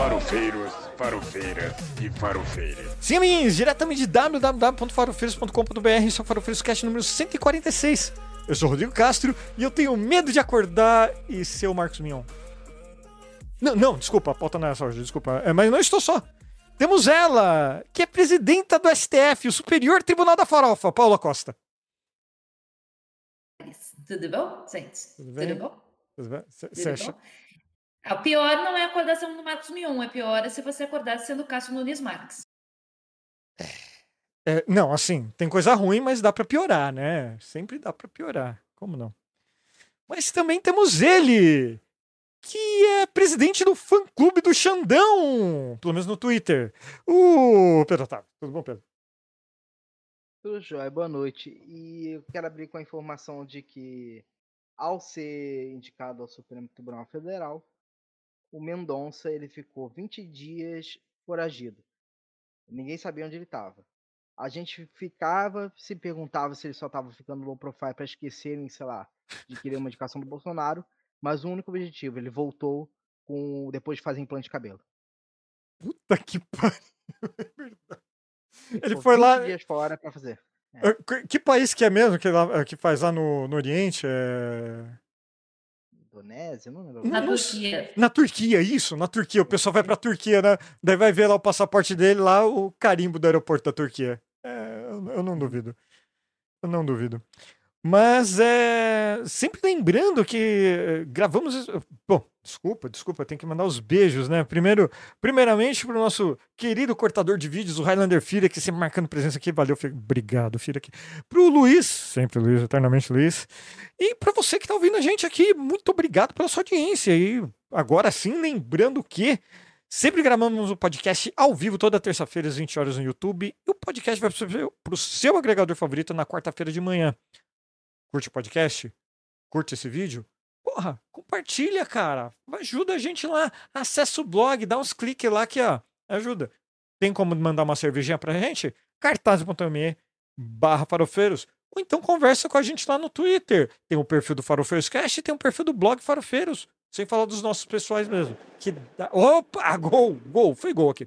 Farofeiros, farofeiras e farofeiras. Sim, amiguinhos, diretamente de www.farofeiros.com.br, isso é o Farofeiros Cast número 146. Eu sou o Rodrigo Castro e eu tenho medo de acordar e ser o Marcos Mion. Não, não, desculpa, a pauta não é essa hoje, desculpa. É, mas não estou só. Temos ela, que é presidenta do STF, o Superior Tribunal da Farofa, Paula Costa. Tudo bom, gente? Tudo bem? Tudo bom? Tudo bem? Você acha? Ah, O pior não é a acordação do Marcos Mion, é pior é se você acordar sendo Cássio Nunes Marques. É, não, assim, tem coisa ruim, mas dá pra piorar, né? Sempre dá pra piorar. Como não? Mas também temos ele, que é presidente do fã-clube do Xandão, pelo menos no Twitter. O Pedro Otávio. Tudo bom, Pedro? Tudo jóia, boa noite. E eu quero abrir com a informação de que, ao ser indicado ao Supremo Tribunal Federal, o Mendonça ele ficou 20 dias foragido. Ninguém sabia onde ele estava. A gente ficava, se perguntava se ele só estava ficando low profile para esquecerem, sei lá, de querer uma indicação do Bolsonaro, mas o único objetivo, ele voltou com depois de fazer implante de cabelo. Puta que pariu. É verdade. Ele foi 20 lá. dias fora para fazer. Eh, que- Que país que é mesmo que, lá- que faz lá no, no Oriente? É... Indonésia, não lembro. Na Não Turquia. Na Turquia, isso, na Turquia. O pessoal vai pra Turquia, né? Daí vai ver lá o passaporte dele, lá o carimbo do aeroporto da Turquia. É, eu, eu não duvido. Eu não duvido. Mas é. Sempre lembrando que eh, gravamos. Bom, desculpa, desculpa, tem que mandar os beijos, né? Primeiro, primeiramente pro nosso querido cortador de vídeos, o Highlander Filha, que sempre marcando presença aqui. Valeu. Obrigado, Filha. Aqui. Pro Luiz, sempre Luiz, eternamente Luiz. E para você que está ouvindo a gente aqui, muito obrigado pela sua audiência. E agora sim, lembrando que sempre gravamos o podcast ao vivo toda terça-feira às 20 horas no YouTube. E o podcast vai para o seu agregador favorito na quarta-feira de manhã. Curte o podcast? Curte esse vídeo? Porra, compartilha, cara. Ajuda a gente lá. Acessa o blog, dá uns cliques lá que, ó, ajuda. Tem como mandar uma cervejinha pra gente? cartaz.me barra farofeiros. Ou então conversa com a gente lá no Twitter. Tem o perfil do Farofeiros Cast e tem o perfil do blog Farofeiros. Sem falar dos nossos pessoais mesmo. Que dá... Opa! Gol! Gol! Foi gol aqui.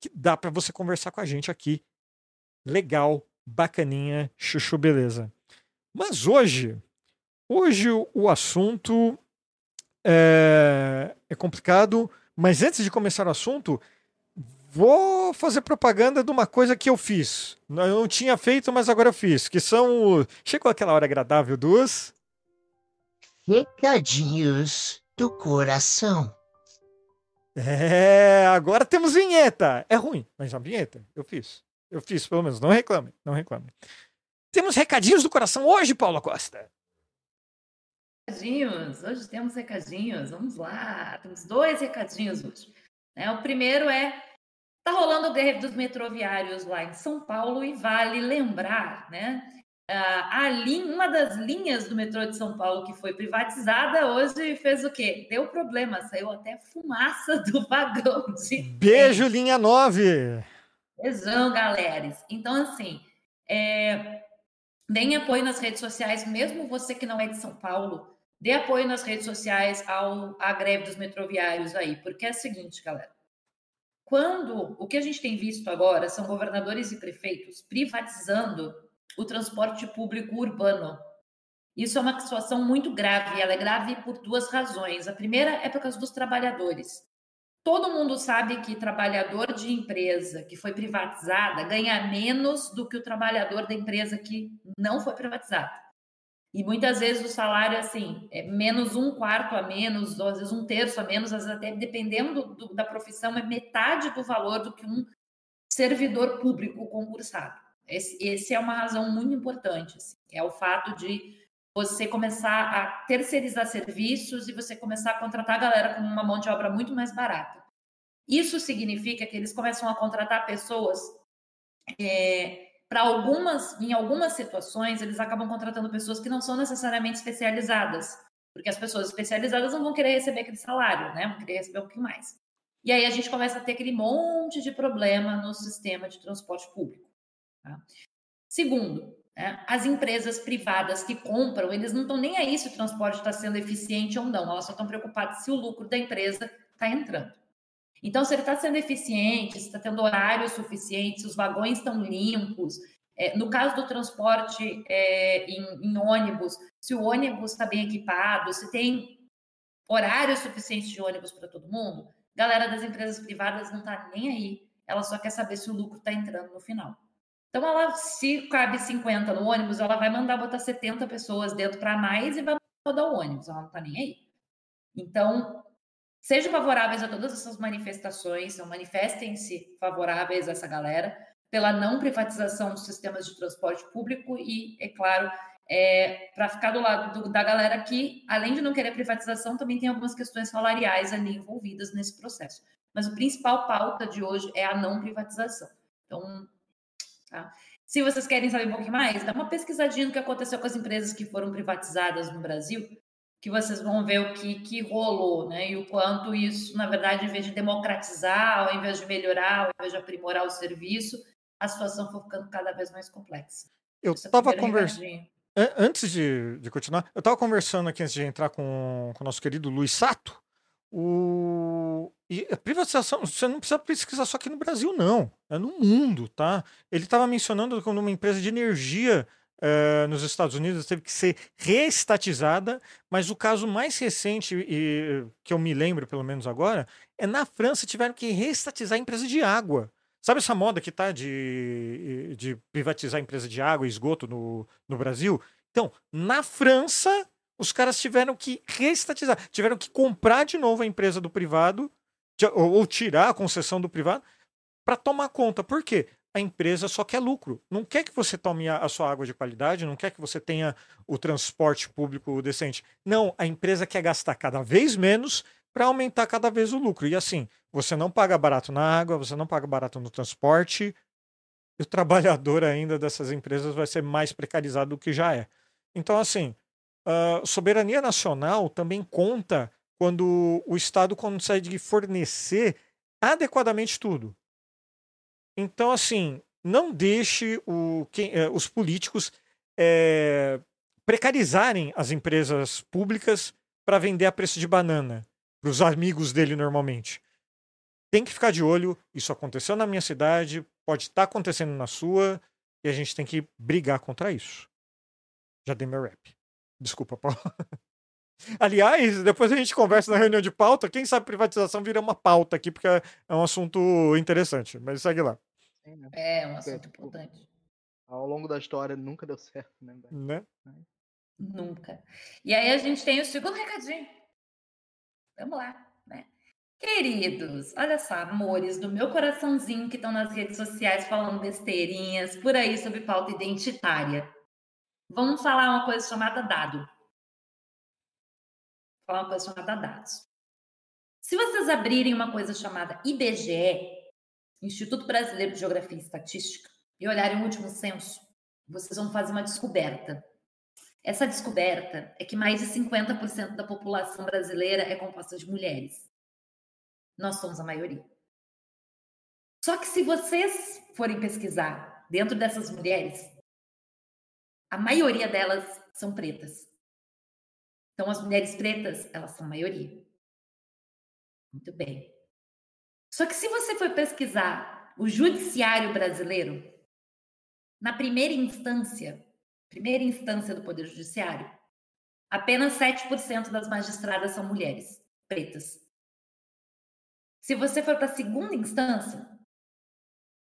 Que dá pra você conversar com a gente aqui. Legal, bacaninha, chuchu, beleza. Mas hoje, hoje o, assunto é, é complicado. Mas antes de começar o assunto, Vou fazer propaganda de uma coisa que eu fiz. Eu não tinha feito, mas agora eu fiz. Que são. Chegou aquela hora agradável dos. Recadinhos do coração. É, agora temos vinheta. É ruim, mas a vinheta eu fiz. Eu fiz, pelo menos. Não reclame, não reclame. Temos recadinhos do coração hoje, Paula Costa. Recadinhos, hoje temos recadinhos, vamos lá, temos dois recadinhos hoje. né? o primeiro é, tá rolando greve dos metroviários lá em São Paulo e vale lembrar, né, ah, a linha, uma das linhas do metrô de São Paulo que foi privatizada hoje fez o quê? Deu problema, saiu até fumaça do vagão de Beijo, linha 9. Beijão, galeras. Então, assim, é, deem apoio nas redes sociais, mesmo você que não é de São Paulo, dê apoio nas redes sociais ao, à greve dos metroviários aí, porque é o seguinte, galera. Quando o que a gente tem visto agora são governadores e prefeitos privatizando o transporte público urbano. Isso é uma situação muito grave, ela é grave por duas razões. A primeira é por causa dos trabalhadores. Todo mundo sabe que trabalhador de empresa que foi privatizada ganha menos do que o trabalhador da empresa que não foi privatizada. E muitas vezes o salário assim é menos um quarto a menos, ou às vezes um terço a menos, às vezes até dependendo do- da profissão, é metade do valor do que um servidor público concursado. Esse, esse é uma razão muito importante. assim, é o fato de você começar a terceirizar serviços e você começar a contratar a galera com uma mão de obra muito mais barata. Isso significa que eles começam a contratar pessoas para algumas, em algumas situações, eles acabam contratando pessoas que não são necessariamente especializadas, porque as pessoas especializadas não vão querer receber aquele salário, né? Vão querer receber um pouquinho mais. E aí a gente começa a ter aquele monte de problema no sistema de transporte público. tá? Segundo, né, as empresas privadas que compram, eles não estão nem aí se o transporte está sendo eficiente ou não, elas só estão preocupadas se o lucro da empresa está entrando. Então, se ele está sendo eficiente, se está tendo horário suficiente, se os vagões estão limpos, é, no caso do transporte é, em, em, ônibus, se o ônibus está bem equipado, se tem horário suficiente de ônibus para todo mundo, galera das empresas privadas não está nem aí. Ela só quer saber se o lucro está entrando no final. Então, ela, se cabe 50 no ônibus, ela vai mandar botar 70 pessoas dentro para mais e vai rodar o ônibus. Ela não está nem aí. Então, sejam favoráveis a todas essas manifestações, então manifestem-se favoráveis a essa galera pela não privatização dos sistemas de transporte público e, é claro, é, para ficar do lado do, da galera que, além de não querer privatização, também tem algumas questões salariais ali envolvidas nesse processo. Mas o principal pauta de hoje é a não privatização. Então, tá? se vocês querem saber um pouquinho mais, dá uma pesquisadinha no que aconteceu com as empresas que foram privatizadas no Brasil, que vocês vão ver o que, que rolou, né? E o quanto isso, na verdade, em vez de democratizar, ao invés de melhorar, ao invés de aprimorar o serviço, a situação foi ficando cada vez mais complexa. Eu estava conversando. Antes de, de, continuar, eu estava conversando aqui antes de entrar com, com o nosso querido Luiz Sato. O... E a privatização, você não precisa pesquisar só aqui no Brasil, não. É no mundo, tá? Ele estava mencionando quando uma empresa de energia uh, nos Estados Unidos teve que ser reestatizada, mas o caso mais recente, e, que eu me lembro pelo menos agora, é na França tiveram que reestatizar a empresa de água. Sabe essa moda que tá de, de privatizar a empresa de água e esgoto no, no Brasil? Então, na França, os caras tiveram que reestatizar, tiveram que comprar de novo a empresa do privado, ou, ou tirar a concessão do privado, para tomar conta. Por quê? A empresa só quer lucro. Não quer que você tome a, sua água de qualidade, não quer que você tenha o transporte público decente. Não, a empresa quer gastar cada vez menos para aumentar cada vez o lucro. E assim, você não paga barato na água, você não paga barato no transporte, e o trabalhador ainda dessas empresas vai ser mais precarizado do que já é. Então, assim, soberania nacional também conta quando o Estado consegue fornecer adequadamente tudo. Então, assim, não deixe o, quem, eh, os políticos é, precarizarem as empresas públicas para vender a preço de banana para os amigos dele normalmente. Tem que ficar de olho, isso aconteceu na minha cidade, pode estar tá acontecendo na sua, e a gente tem que brigar contra isso. Já dei meu rap. Desculpa, Paulo. Aliás, depois a gente conversa na reunião de pauta. Quem sabe privatização vira uma pauta aqui, porque é um assunto interessante. Mas segue lá. Né? É, um assunto tipo, importante. Ao longo da história nunca deu certo, né? né? Nunca. E aí a gente tem o segundo recadinho. Vamos lá, né? Queridos, olha só, amores do meu coraçãozinho que estão nas redes sociais falando besteirinhas por aí sobre pauta identitária. Vamos falar uma coisa chamada dado. Falar uma coisa chamada dados. Se vocês abrirem uma coisa chamada IBGE, Instituto Brasileiro de Geografia e Estatística, e olharem o último censo, vocês vão fazer uma descoberta. Essa descoberta é que mais de 50% da população brasileira é composta de mulheres. Nós somos a maioria. Só que se vocês forem pesquisar dentro dessas mulheres, a maioria delas são pretas. Então, as mulheres pretas, elas são a maioria. Muito bem. Só que se você for pesquisar o judiciário brasileiro, na primeira instância, primeira instância do Poder Judiciário, apenas 7% das magistradas são mulheres pretas. Se você for para a segunda instância,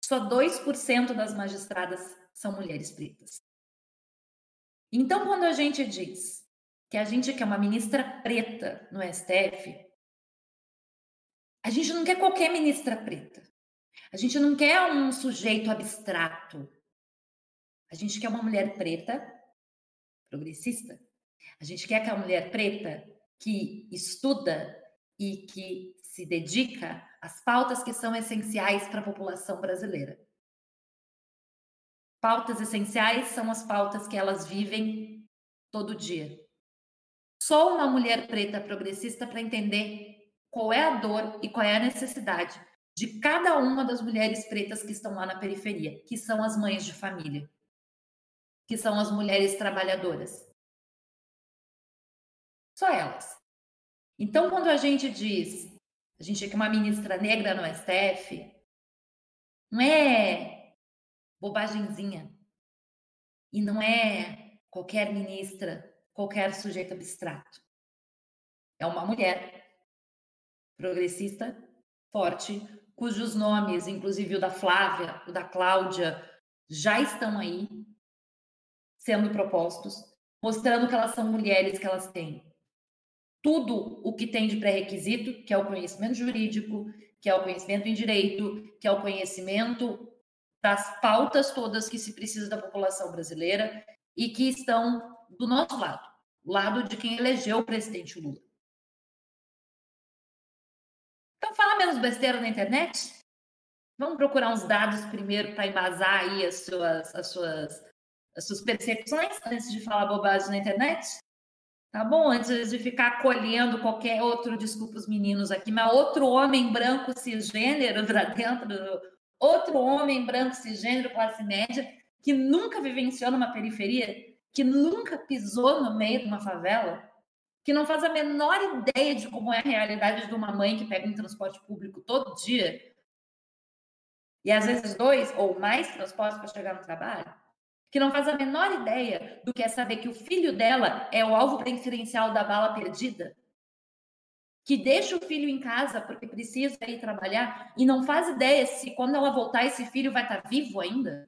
só 2% das magistradas são mulheres pretas. Então, quando a gente diz que a gente quer uma ministra preta no STF, a gente não quer qualquer ministra preta. A gente não quer um sujeito abstrato. A gente quer uma mulher preta, progressista. A gente quer aquela mulher preta que estuda e que se dedica às pautas que são essenciais para a população brasileira. Pautas essenciais são as pautas que elas vivem todo dia. Só uma mulher preta progressista para entender qual é a dor e qual é a necessidade de cada uma das mulheres pretas que estão lá na periferia, que são as mães de família que são as mulheres trabalhadoras. Só elas. Então, quando a gente diz a gente tinha que uma ministra negra no STF, não é bobagemzinha. E não é qualquer ministra, qualquer sujeito abstrato. É uma mulher progressista, forte, cujos nomes, inclusive o da Flávia, o da Cláudia, já estão aí sendo propostos, mostrando que elas são mulheres, que elas têm tudo o que tem de pré-requisito, que é o conhecimento jurídico, que é o conhecimento em direito, que é o conhecimento das pautas todas que se precisa da população brasileira e que estão do nosso lado, lado de quem elegeu o presidente Lula. Então, fala menos besteira na internet. Vamos procurar uns dados primeiro para embasar aí as suas, as, suas, as suas percepções antes de falar bobagem na internet? Tá bom? Antes de ficar colhendo qualquer outro, desculpa os meninos aqui, mas outro homem branco cisgênero para dentro, outro homem branco cisgênero, classe média, que nunca vivenciou numa periferia, que nunca pisou no meio de uma favela, que não faz a menor ideia de como é a realidade de uma mãe que pega um transporte público todo dia, e às vezes dois ou mais transportes para chegar no trabalho, que não faz a menor ideia do que é saber que o filho dela é o alvo preferencial da bala perdida, que deixa o filho em casa porque precisa ir trabalhar e não faz ideia se quando ela voltar esse filho vai estar vivo ainda.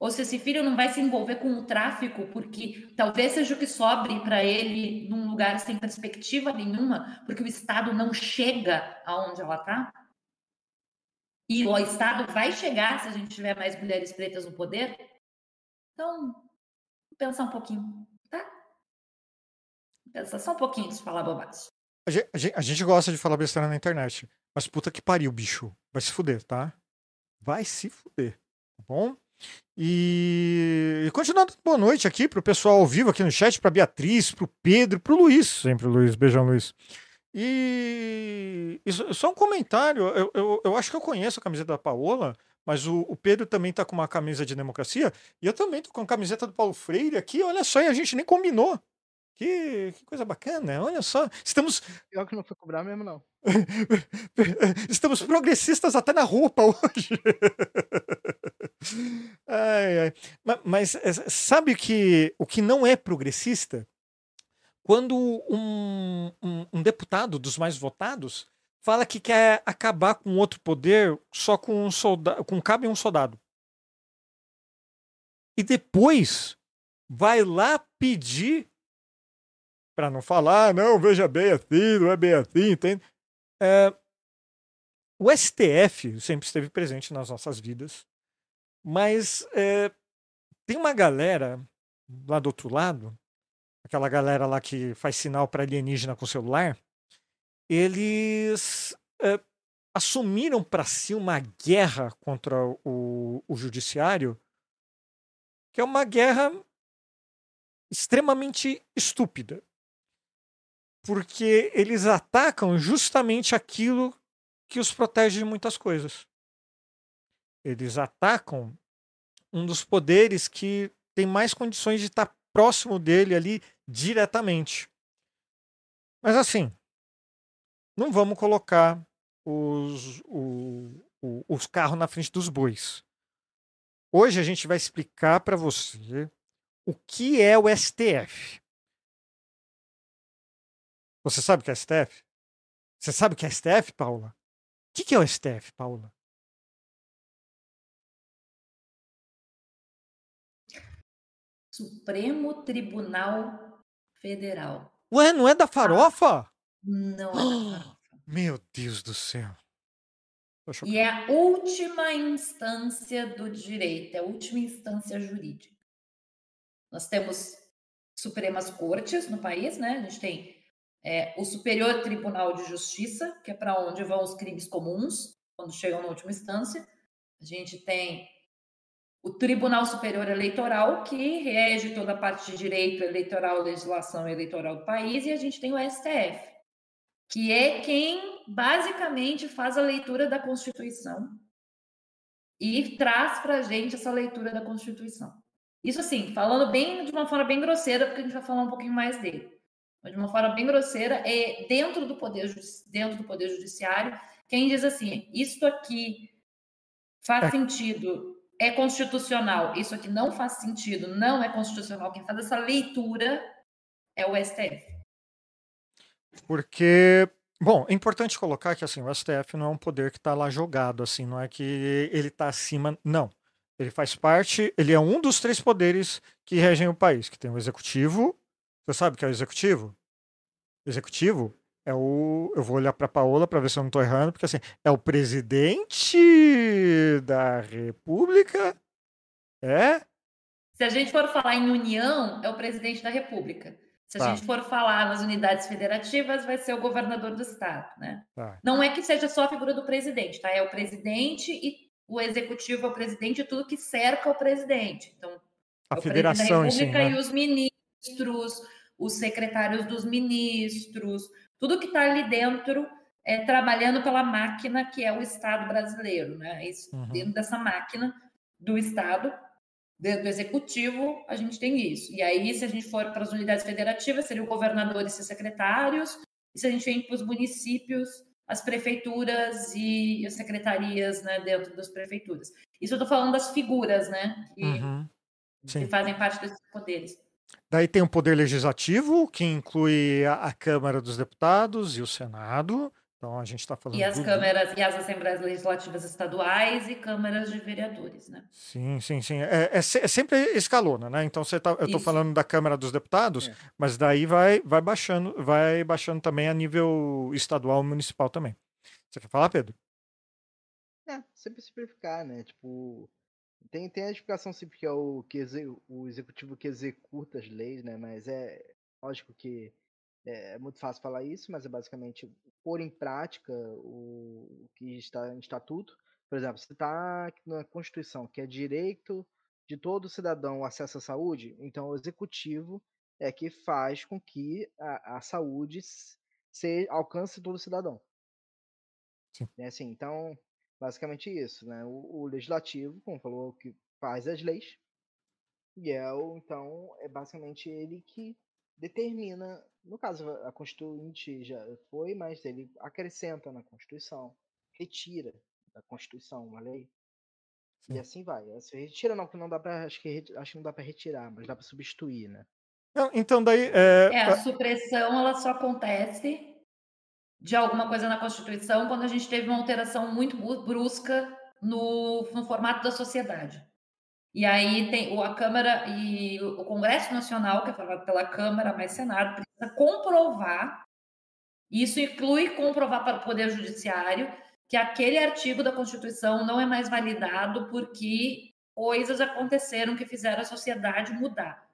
Ou se esse filho não vai se envolver com o tráfico, porque talvez seja o que sobre para ele num lugar sem perspectiva nenhuma, porque o Estado não chega aonde ela está. E o Estado vai chegar se a gente tiver mais mulheres pretas no poder. Então, pensar um pouquinho, tá? Pensa só um pouquinho de falar bobagem. A, gente, a gente gosta de falar besteira na internet. Mas puta que pariu, bicho. Vai se fuder, tá? Vai se fuder. Tá bom? E, e continuando boa noite aqui pro pessoal ao vivo aqui no chat, pra Beatriz, pro Pedro, pro Luiz, sempre o Luiz. Beijão, Luiz. E, e só um comentário, eu, eu, eu, acho que eu conheço a camiseta da Paola, mas o, o, Pedro também tá com uma camisa de democracia, e eu também tô com a camiseta do Paulo Freire aqui, olha só, e a gente nem combinou. Que, que coisa bacana, olha só. Estamos. Pior que não foi cobrar mesmo, não. Estamos progressistas até na roupa hoje. ai, ai. Mas, mas eh, sabe que o que não é progressista? quando um, um, um, deputado dos mais votados fala que quer acabar com outro poder só com um soldado, com cabe um soldado. E depois vai lá pedir para não falar, não, veja bem assim, não é bem assim, entende? É, o STF sempre esteve presente nas nossas vidas, mas é, tem uma galera lá do outro lado aquela galera lá que faz sinal para alienígena com celular, eles é, assumiram para si uma guerra contra o, o judiciário, que é uma guerra extremamente estúpida. Porque eles atacam justamente aquilo que os protege de muitas coisas. Eles atacam um dos poderes que tem mais condições de estar próximo dele ali diretamente. Mas assim, não vamos colocar os, o, o, os carros na frente dos bois. Hoje a gente vai explicar para você o que é o STF. Você sabe o que é STF? Você sabe o que é STF, Paula? O que é o STF, Paula? Supremo Tribunal Federal. Ué, não é da farofa? Não é da farofa. Meu Deus do céu. E é a última instância do direito, é a última instância jurídica. Nós temos Supremas Cortes no país, né? A gente tem é, o Superior Tribunal de Justiça, que é para onde vão os crimes comuns, quando chegam na última instância. A gente tem o Tribunal Superior Eleitoral, que rege toda a parte de direito eleitoral, legislação eleitoral do país, e a gente tem o STF, que é quem basicamente faz a leitura da Constituição e traz para a gente essa leitura da Constituição. Isso assim, falando bem de uma forma bem grosseira, porque a gente vai falar um pouquinho mais dele. de uma forma bem grosseira, e dentro do poder, dentro do poder judiciário, quem diz assim, isto aqui faz é. sentido, é constitucional, isso aqui não faz sentido, não é constitucional, quem faz essa leitura é o STF. Porque, bom, é importante colocar que assim, o STF não é um poder que está lá jogado, assim, não é que ele está acima, não. Ele faz parte, ele é um dos três poderes que regem o país, que tem o executivo, você sabe o que é o executivo? Executivo é o. Eu vou olhar para Paola para ver se eu não estou errando, porque assim, é o presidente da República. É? Se a gente for falar em união, é o presidente da República. Se a tá. gente for falar nas unidades federativas, vai ser o governador do estado, né? Tá. Não é que seja só a figura do presidente, tá? É o presidente e o executivo é o presidente e tudo que cerca o presidente. Então, a é federação, da República né? e os ministros, os secretários dos ministros, tudo que está ali dentro é, trabalhando pela máquina que é o Estado brasileiro, né? Isso, uhum. Dentro dessa máquina do Estado, do Executivo, a gente tem isso. E aí, se a gente for para as unidades federativas, seria o governador e seus secretários, e se a gente vem para os municípios, as prefeituras e as secretarias né, dentro das prefeituras. Isso eu estou falando das figuras, né? Que, uhum. que fazem parte desses poderes. Daí tem o Poder Legislativo, que inclui a, a Câmara dos Deputados e o Senado. Então a gente está falando. E as câmaras e as assembleias legislativas estaduais e câmaras de vereadores, né? Sim, sim, sim. É, é, é sempre escalona, né? Então você tá, eu estou falando da Câmara dos Deputados, é. mas daí vai, vai baixando, vai baixando também a nível estadual e municipal também. Você quer falar, Pedro? É, sempre simplificar, né? Tipo, tem, tem a explicação simples que é o, que o executivo que executa as leis, né? Mas é lógico que é, é muito fácil falar isso, mas é basicamente pôr em prática o, o que está em estatuto. Por exemplo, se está na Constituição que é direito de todo cidadão o acesso à saúde, então o executivo é que faz com que a, a saúde se alcance todo cidadão. Sim. É assim, então, Basicamente isso, né? O, o legislativo, como falou, que faz as leis, e é o, então, é basicamente ele que determina, no caso a Constituinte já foi, mas ele acrescenta na Constituição, retira da Constituição uma lei, Sim. e assim vai. Se retira não, que não dá para acho que acho que não dá para retirar, mas dá para substituir, né? então daí é... é... a supressão ela só acontece de alguma coisa na Constituição quando a gente teve uma alteração muito brusca no, no formato da sociedade. E aí tem a Câmara e o Congresso Nacional, que é falado pela Câmara mais Senado, precisa comprovar, isso inclui comprovar para o Poder Judiciário, que aquele artigo da Constituição não é mais validado porque coisas aconteceram que fizeram a sociedade mudar.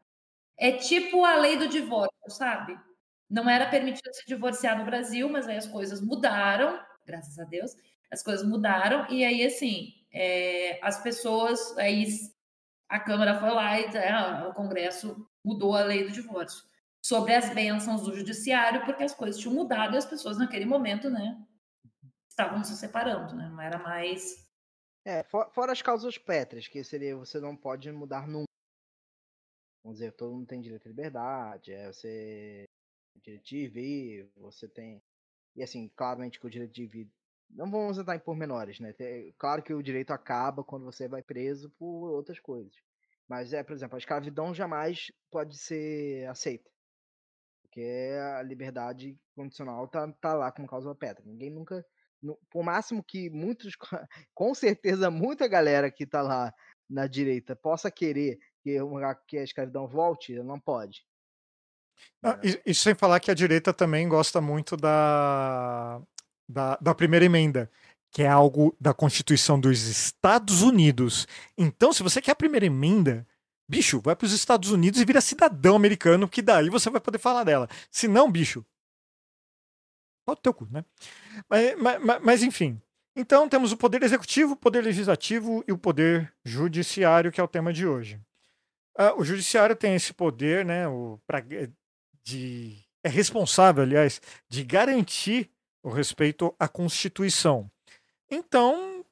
É tipo a lei do divórcio, sabe? Não era permitido se divorciar no Brasil, mas aí as coisas mudaram, graças a Deus, as coisas mudaram, e aí, assim, é, as pessoas, aí a Câmara foi lá e é, o Congresso mudou a lei do divórcio sobre as bênçãos do judiciário, porque as coisas tinham mudado e as pessoas naquele momento, né, estavam se separando, né, não era mais... É, for, fora as causas pétreas, que seria você não pode mudar nunca. Vamos dizer, todo mundo tem direito à liberdade, é você direito de você tem. E assim, claramente que o direito de. Não vamos entrar em pormenores, né? Claro que o direito acaba quando você vai preso por outras coisas. Mas é, por exemplo, a escravidão jamais pode ser aceita. Porque a liberdade condicional tá, tá lá como causa pedra. Ninguém nunca. Por máximo que muitos. Com certeza, muita galera que tá lá na direita possa querer que, que a escravidão volte, não pode. E, e, sem falar que a direita também gosta muito da, da, da primeira emenda, que é algo da Constituição dos Estados Unidos. Então, se você quer a primeira emenda, bicho, vai para os Estados Unidos e vira cidadão americano, que daí você vai poder falar dela. Se não, bicho, ter o cu, né? Mas, mas, mas, enfim. Então temos o poder executivo, o poder legislativo e o poder judiciário, que é o tema de hoje. Uh, o judiciário tem esse poder, né, o, pra, de é responsável, aliás, de garantir o respeito à Constituição. Então,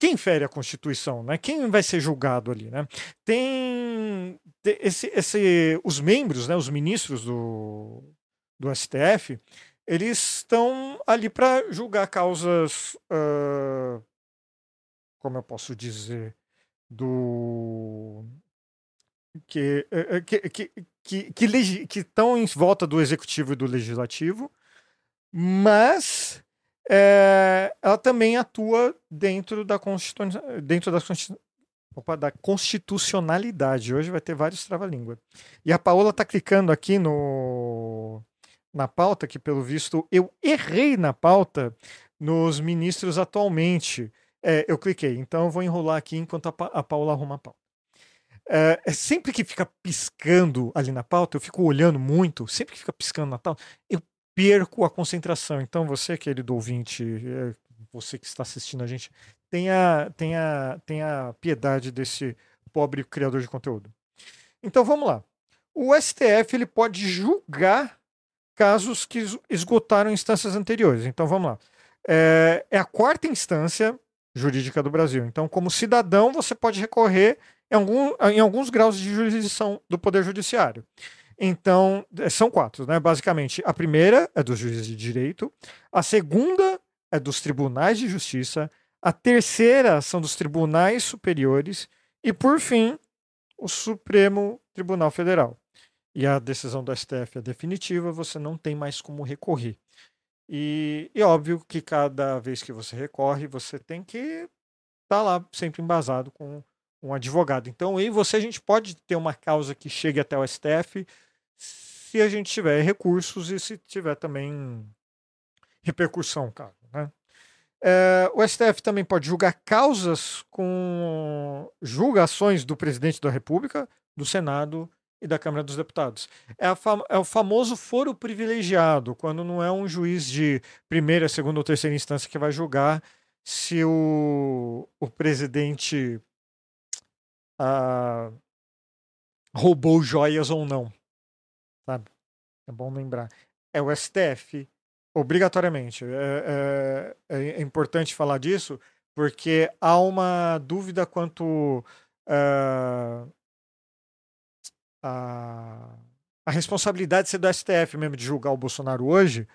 quem fere a Constituição, né? Quem vai ser julgado ali, né? Tem esse, esse, os membros, né? Os ministros do, do STF, eles estão ali para julgar causas, uh, como eu posso dizer, do que que, que, que, que, estão em volta do executivo e do legislativo, mas é, ela também atua dentro da, dentro da, Opa, da constitucionalidade. Hoje vai ter vários trava-língua. E a Paola está clicando aqui no na pauta, que pelo visto eu errei na pauta nos ministros atualmente. É, eu cliquei, então eu vou enrolar aqui enquanto a, pa a Paula arruma a pauta. É, é, sempre que fica piscando ali na pauta, eu fico olhando muito, sempre que fica piscando na pauta, eu perco a concentração. Então, você, querido ouvinte, é, você que está assistindo a gente, tenha, tenha, tenha piedade desse pobre criador de conteúdo. Então, vamos lá. O STF ele pode julgar casos que esgotaram instâncias anteriores. Então, vamos lá. É, é a quarta instância jurídica do Brasil. Então, como cidadão, você pode recorrer em, algum, em alguns graus de jurisdição do Poder Judiciário. Então, é, são quatro, né? Basicamente, a primeira é dos juízes de direito, a segunda é dos tribunais de justiça, a terceira são dos tribunais superiores e, por fim, o Supremo Tribunal Federal. E a decisão do STF é definitiva, você não tem mais como recorrer. E, e óbvio que cada vez que você recorre, você tem que estar tá lá sempre embasado com um advogado. Então, aí você a gente pode ter uma causa que chegue até o STF se a gente tiver recursos e se tiver também repercussão, cara. Né? É, o STF também pode julgar causas com julgações do presidente da República, do Senado e da Câmara dos Deputados. É, é, o famoso foro privilegiado, quando não é um juiz de primeira, segunda ou terceira instância que vai julgar se o, o presidente ah, roubou joias ou não sabe? É bom lembrar. É o STF, obrigatoriamente. É, é, é importante falar disso, porque há uma dúvida quanto uh, a, a responsabilidade de ser do STF mesmo de julgar o Bolsonaro hoje,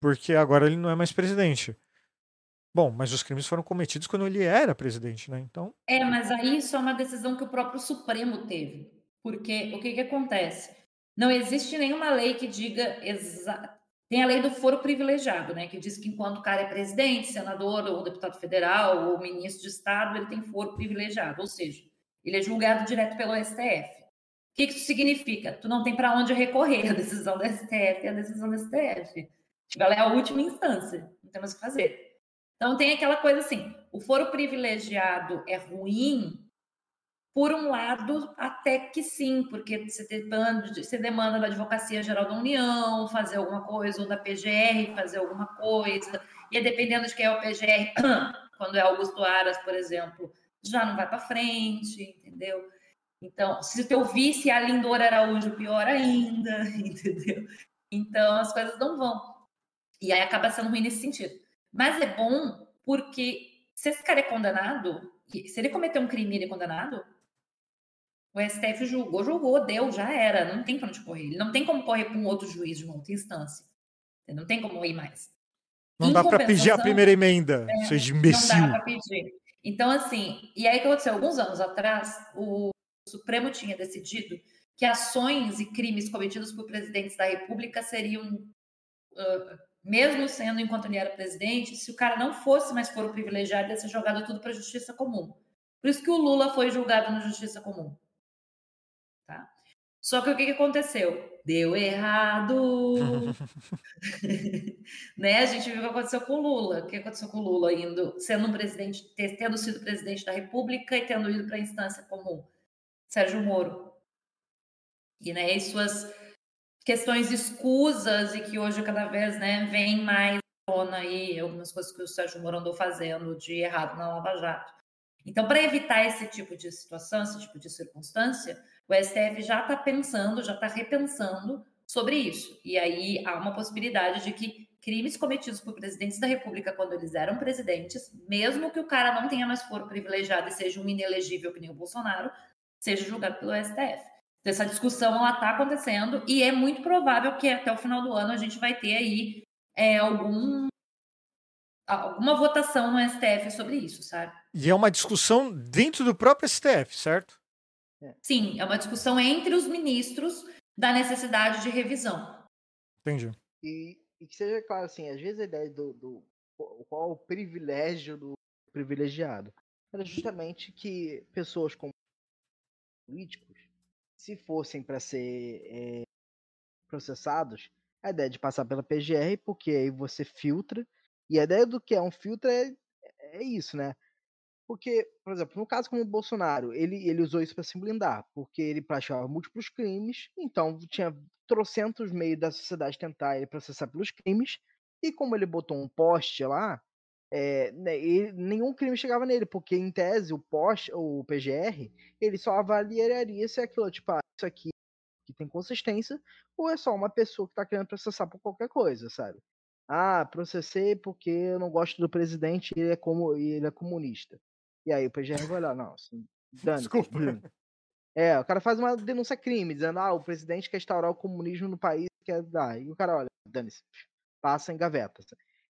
porque agora ele não é mais presidente. Bom, mas os crimes foram cometidos quando ele era presidente, né? Então. É, mas aí isso é uma decisão que o próprio Supremo teve. Porque o que, que acontece? Não existe nenhuma lei que diga exa... tem a lei do foro privilegiado, né, que diz que enquanto o cara é presidente, senador ou deputado federal ou ministro de estado, ele tem foro privilegiado, ou seja, ele é julgado direto pelo STF. O que isso significa? Tu não tem para onde recorrer, a decisão do STF é a decisão do STF. Tipo, ela é a última instância, não temos o que fazer. Então tem aquela coisa assim, o foro privilegiado é ruim por um lado, até que sim, porque você demanda, da Advocacia Geral da União fazer alguma coisa, ou da PGR fazer alguma coisa, e dependendo de quem é o PGR, quando é Augusto Aras, por exemplo, já não vai para frente, entendeu? Então, se o teu vice é a Lindora Araújo, pior ainda, entendeu? Então, as coisas não vão. E aí acaba sendo ruim nesse sentido. Mas é bom porque se esse cara é condenado, se ele cometer um crime e ele é condenado, o STF julgou, julgou, deu, já era. Não tem para onde correr. Ele não tem como correr com outro juiz de uma outra instância. Não tem como ir mais. Não em dá para pedir a primeira emenda, é, seja imbecil. Não dá para pedir. Então, assim, e aí o que aconteceu? Alguns anos atrás, o Supremo tinha decidido que ações e crimes cometidos por presidentes da República seriam, uh, mesmo sendo enquanto ele era presidente, se o cara não fosse mais foro privilegiado, ia ser jogado tudo para a justiça comum. Por isso que o Lula foi julgado na justiça comum. Tá? Só que o que, que aconteceu? Deu errado. né? A gente viu o que aconteceu com o Lula. O que aconteceu com o Lula indo, sendo um presidente, tendo sido presidente da República e tendo ido para a instância comum? Sérgio Moro. E, né, e suas questões escusas e que hoje cada vez né, vem mais tona aí algumas coisas que o Sérgio Moro andou fazendo de errado na Lava Jato. Então, para evitar esse tipo de situação, esse tipo de circunstância, o STF já está pensando, já está repensando sobre isso. E aí há uma possibilidade de que crimes cometidos por presidentes da República quando eles eram presidentes, mesmo que o cara não tenha mais foro privilegiado e seja um inelegível que nem o Bolsonaro, seja julgado pelo STF. Essa discussão ela está acontecendo e é muito provável que até o final do ano a gente vai ter aí é, algum alguma votação no STF sobre isso, sabe? E é uma discussão dentro do próprio STF, certo? Sim, é uma discussão entre os ministros da necessidade de revisão. Entendi. E, e que seja claro, assim, às vezes a ideia do, do qual o privilégio do privilegiado era justamente que pessoas como políticos, se fossem para ser é, processados, a ideia de passar pela PGR, porque aí você filtra, e a ideia do que é um filtro é, é isso, né? Porque, por exemplo, no caso como o Bolsonaro, ele, ele usou isso para se blindar, porque ele praticava múltiplos crimes, então tinha trocentos meios da sociedade tentar ele processar pelos crimes, e como ele botou um poste lá, é, né, ele, nenhum crime chegava nele, porque em tese o poste, o PGR, ele só avaliaria se aquilo, tipo, ah, isso aqui que tem consistência, ou é só uma pessoa que está querendo processar por qualquer coisa, sabe? Ah, processei porque eu não gosto do presidente e ele é, como, ele é comunista. E aí o PGR vai lá, não, assim, dane Desculpa. É, o cara faz uma denúncia crime, dizendo, ah, o presidente quer instaurar o comunismo no país, quer dar. E o cara, olha, dane-se, passa em gaveta.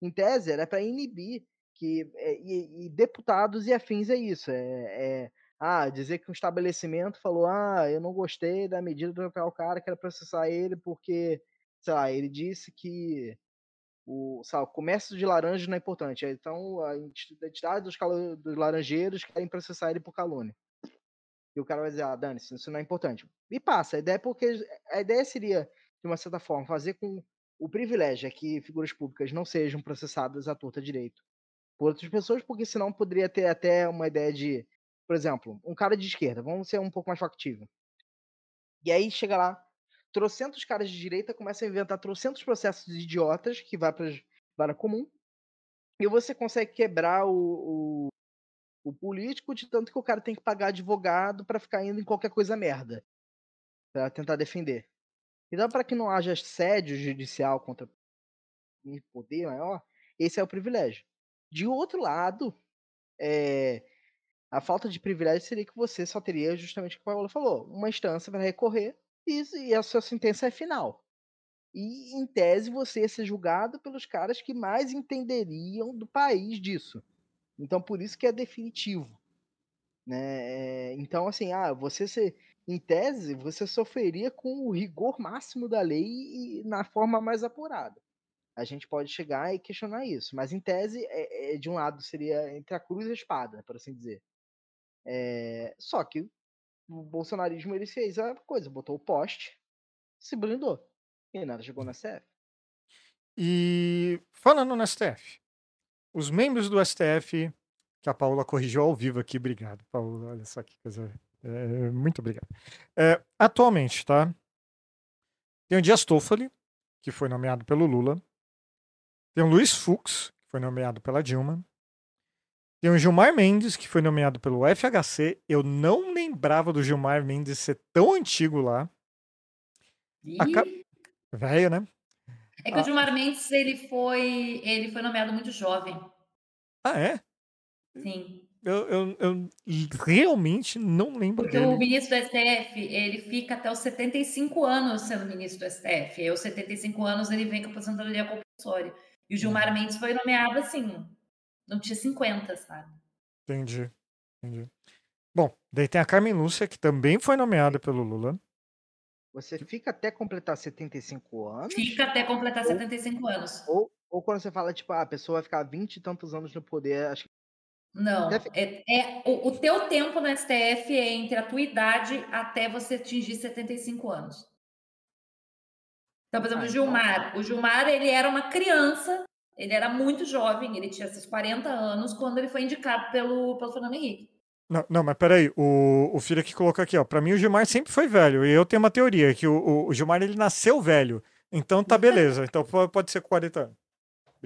Em tese, era para inibir que. É, e, e, deputados e afins é isso. É, é, ah, dizer que um estabelecimento falou, ah, eu não gostei da medida do o cara, quero processar ele porque, sei lá, ele disse que o, sabe, o comércio de laranja não é importante. Então, a identidade dos, dos laranjeiros querem processar ele por calúnia. E o cara vai dizer, ah, dane isso não é importante. E passa. A ideia é porque a ideia seria, de uma certa forma, fazer com o privilégio é que figuras públicas não sejam processadas à torta direito por outras pessoas, porque senão poderia ter até uma ideia de, por exemplo, um cara de esquerda, vamos ser um pouco mais factível. E aí chega lá, trocentos caras de direita começam a inventar trocentos processos idiotas que vai para vara comum. E você consegue quebrar o, o, o, político de tanto que o cara tem que pagar advogado para ficar indo em qualquer coisa merda. para tentar defender. Então, para que não haja assédio judicial contra um poder maior, esse é o privilégio. De outro lado, é, a falta de privilégio seria que você só teria justamente o que o Paulo falou, uma instância para recorrer e, a sua sentença é final. E, em tese, você ia ser julgado pelos caras que mais entenderiam do país disso. Então, por isso que é definitivo. Né? Então, assim, ah, você ser, em tese, você sofreria com o rigor máximo da lei e na forma mais apurada. A gente pode chegar e questionar isso, mas em tese, é, é de um lado seria entre a cruz e a espada, por assim dizer. É, só que o bolsonarismo ele fez a coisa, botou o poste, se blindou. E nada chegou na STF. E falando no STF, os membros do STF, que a Paula corrigiu ao vivo aqui, obrigado, Paula. Olha só que coisa. É, muito obrigado. É, atualmente, tá? Tem o Dias Toffoli, que foi nomeado pelo Lula. Tem o Luiz Fux, que foi nomeado pela Dilma. Tem o Gilmar Mendes, que foi nomeado pelo FHC. Eu não lembrava do Gilmar Mendes ser tão antigo lá. Ca... Velho, né? É que ah. o Gilmar Mendes ele foi, ele foi nomeado muito jovem. Ah, é? Sim. Eu, eu, eu realmente não lembro Porque dele. o ministro do STF, ele fica até os 75 anos sendo ministro do STF. E aos 75 anos ele vem com a aposentadoria compulsória. E o Gilmar uhum. Mendes foi nomeado assim, não tinha 50, sabe? Entendi. Entendi. Bom, daí tem a Carmen Lúcia, que também foi nomeada pelo Lula. Você fica até completar 75 anos? Fica até completar ou, 75 anos. Ou, ou quando você fala, tipo, ah, a pessoa vai ficar 20 e tantos anos no poder, acho que. Não, é, é o, o teu tempo no STF é entre a tua idade até você atingir 75 anos. Então, por exemplo, ah, o então Gilmar. Então... O Gilmar, ele era uma criança ele era muito jovem, ele tinha esses 40 anos quando ele foi indicado pelo, pelo Fernando Henrique. Não, não, mas peraí, o, o filho que colocou aqui, ó. Pra mim o Gilmar sempre foi velho. E eu tenho uma teoria, que o, o Gilmar ele nasceu velho. Então tá beleza. Então pode ser 40 anos.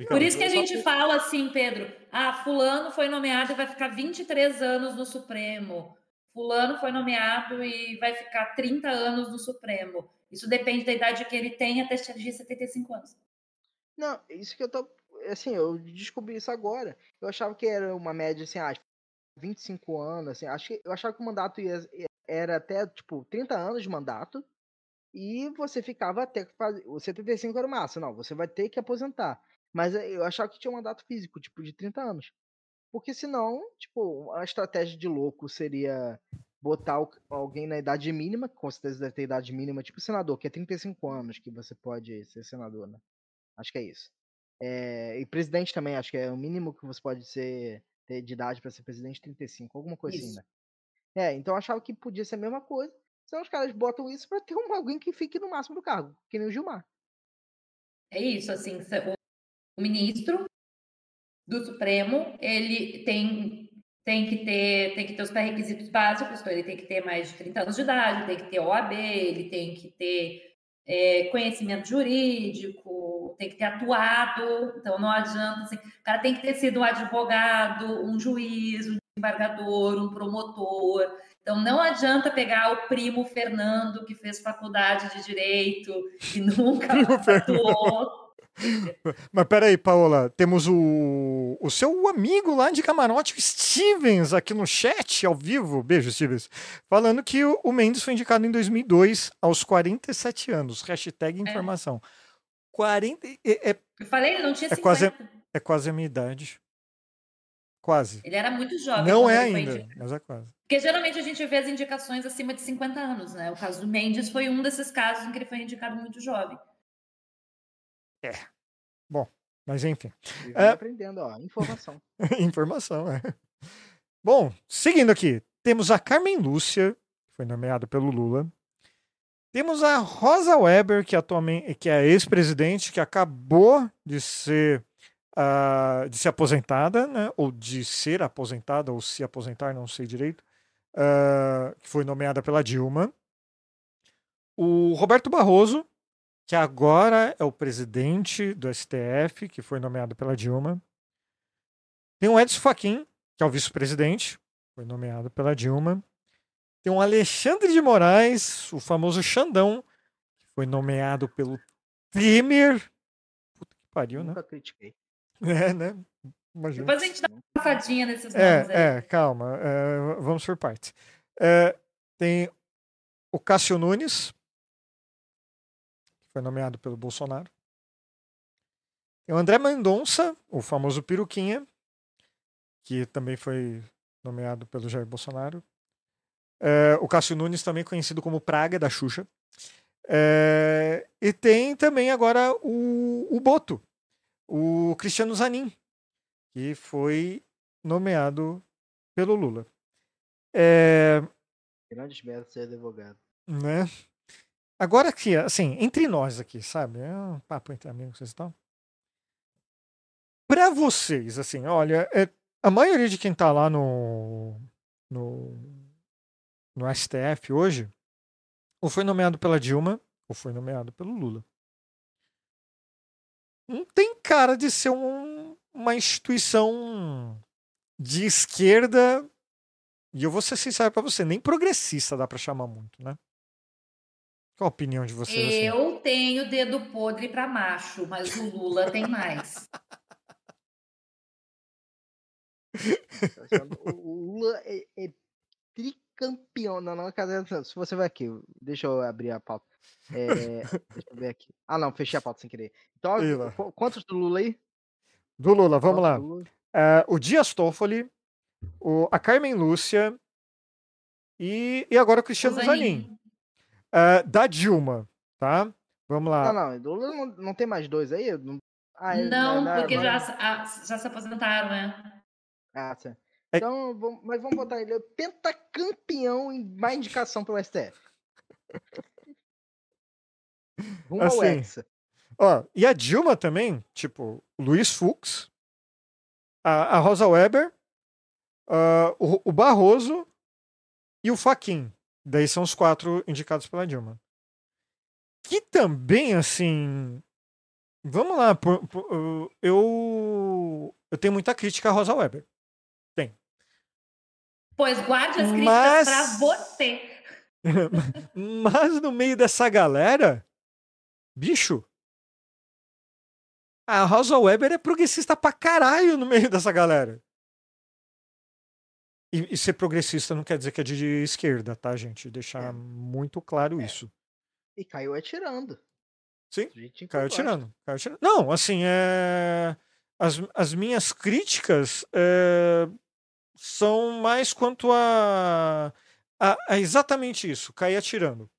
Por isso que a gente fala assim, Pedro. Ah, fulano foi nomeado e vai ficar 23 anos no Supremo. Fulano foi nomeado e vai ficar 30 anos no Supremo. Isso depende da idade que ele tem até atingir 75 anos. Não, isso que eu tô. Assim, eu descobri isso agora. Eu achava que era uma média, assim, ah, 25 anos, assim. Acho que, eu achava que o mandato ia, era até, tipo, 30 anos de mandato. E você ficava até. O 75 era o máximo. Não, você vai ter que aposentar. Mas eh, eu achava que tinha um mandato físico, tipo, de 30 anos. Porque senão, tipo, a estratégia de louco seria botar alguém na idade mínima, que com certeza deve ter idade mínima, tipo senador, que é 35 anos que você pode ser senador, né? Acho que é isso. É, e presidente também, acho que é o mínimo que você pode ser ter de idade para ser presidente 35, alguma coisa assim, né? É, então eu achava que podia ser a mesma coisa. Então os caras botam isso para ter um, alguém que fique no máximo do cargo, que nem o Gilmar. É isso, assim, o ministro do Supremo, ele tem tem que ter tem que ter os pré-requisitos básicos, então ele tem que ter mais de 30 anos de idade, tem que ter OAB, ele tem que ter é, conhecimento jurídico, tem que ter atuado, então não adianta assim, o cara tem que ter sido um advogado, um juiz, um embargador, um promotor. Então não adianta pegar o primo Fernando que fez faculdade de direito e nunca atuou. Mas peraí, Paola, temos o, o seu amigo lá de camarote, o Stevens, aqui no chat, ao vivo, beijo, Stevens, falando que o, o Mendes foi indicado em 2002, aos 47 anos, hashtag é. informação. É. 40... É, é, Eu falei, ele não tinha 50. É quase, é quase a minha idade. Quase. Ele era muito jovem. Não é ainda, mas é quase. Porque geralmente a gente vê as indicações acima de 50 anos, né? O caso do Mendes foi um desses casos em que ele foi indicado muito jovem. É. Bom, mas enfim. É... aprendendo, ó. Informação. Informação, é. Bom, seguindo aqui. Temos a Carmen Lúcia, que foi nomeada pelo Lula. Temos a Rosa Weber, que atualmente que é ex-presidente, que acabou de ser uh, de ser aposentada, né? Ou de ser aposentada, ou se aposentar, não sei direito. Uh, que foi nomeada pela Dilma. O Roberto Barroso, que agora é o presidente do STF, que foi nomeado pela Dilma. Tem o Edson Fachin, que é o vice-presidente, foi nomeado pela Dilma. Tem o Alexandre de Moraes, o famoso Xandão, que foi nomeado pelo Temer. Puta que pariu, né? Nunca critiquei. É, né? Imagina. Depois a gente dá uma passadinha nesses é, nomes aí. É, calma. É, vamos por partes. É, tem o Cássio Nunes, foi nomeado pelo Bolsonaro. Tem o André Mendonça, o famoso Peruquinha, que também foi nomeado pelo Jair Bolsonaro. É, o Cássio Nunes, também conhecido como Praga da Xuxa. É, e tem também agora o, o Boto, o Cristiano Zanin, que foi nomeado pelo Lula. É, Grandes merda ser advogado. Né? Agora que, assim, entre nós aqui, sabe? É um papo entre amigos e tal. Para vocês, assim, olha, é, a maioria de quem tá lá no, no, no STF hoje, ou foi nomeado pela Dilma, ou foi nomeado pelo Lula. Não tem cara de ser um, uma instituição de esquerda, e eu vou ser sincero para você, nem progressista dá para chamar muito, né? Qual a opinião de vocês? Assim? Eu assim? tenho dedo podre para macho, mas o Lula tem mais. o Lula é, é tricampeão. Não, não, cadê? Se você vai aqui, deixa eu abrir a pauta. É, deixa eu ver aqui. Ah, não, fechei a pauta sem querer. Então, quantos do Lula aí? Do Lula, vamos quantos lá. Lula? Uh, o Dias Toffoli, o, a Carmen Lúcia e, e agora o Cristiano Zanin. Zanin. Uh, da Dilma, tá? Vamos lá. Não, não, não, não tem mais dois aí? Não, ah, não, não porque já, já se aposentaram, né? Ah, sim. É... Então, vamos, mas vamos botar ele pentacampeão em mais indicação pelo STF. Rumo assim, ao Hexa. Ó, e a Dilma também, tipo, Luiz Fux, a, a Rosa Weber, uh, o, o Barroso e o Faquin. Daí são os quatro indicados pela Dilma. Que também, assim. Vamos lá, por, por, eu. Eu tenho muita crítica a Rosa Weber. Tem. Pois guarde as críticas Mas... pra você. Mas no meio dessa galera, bicho, A Rosa Weber é progressista pra caralho no meio dessa galera. E, e ser progressista não quer dizer que é de esquerda, tá, gente? Deixar É. muito claro É. isso. E caiu atirando. Sim, Caiu eu gosto. tirando, caiu tirando. Não, assim, é... as, as minhas críticas é, são mais quanto a, a, a exatamente isso, cair atirando.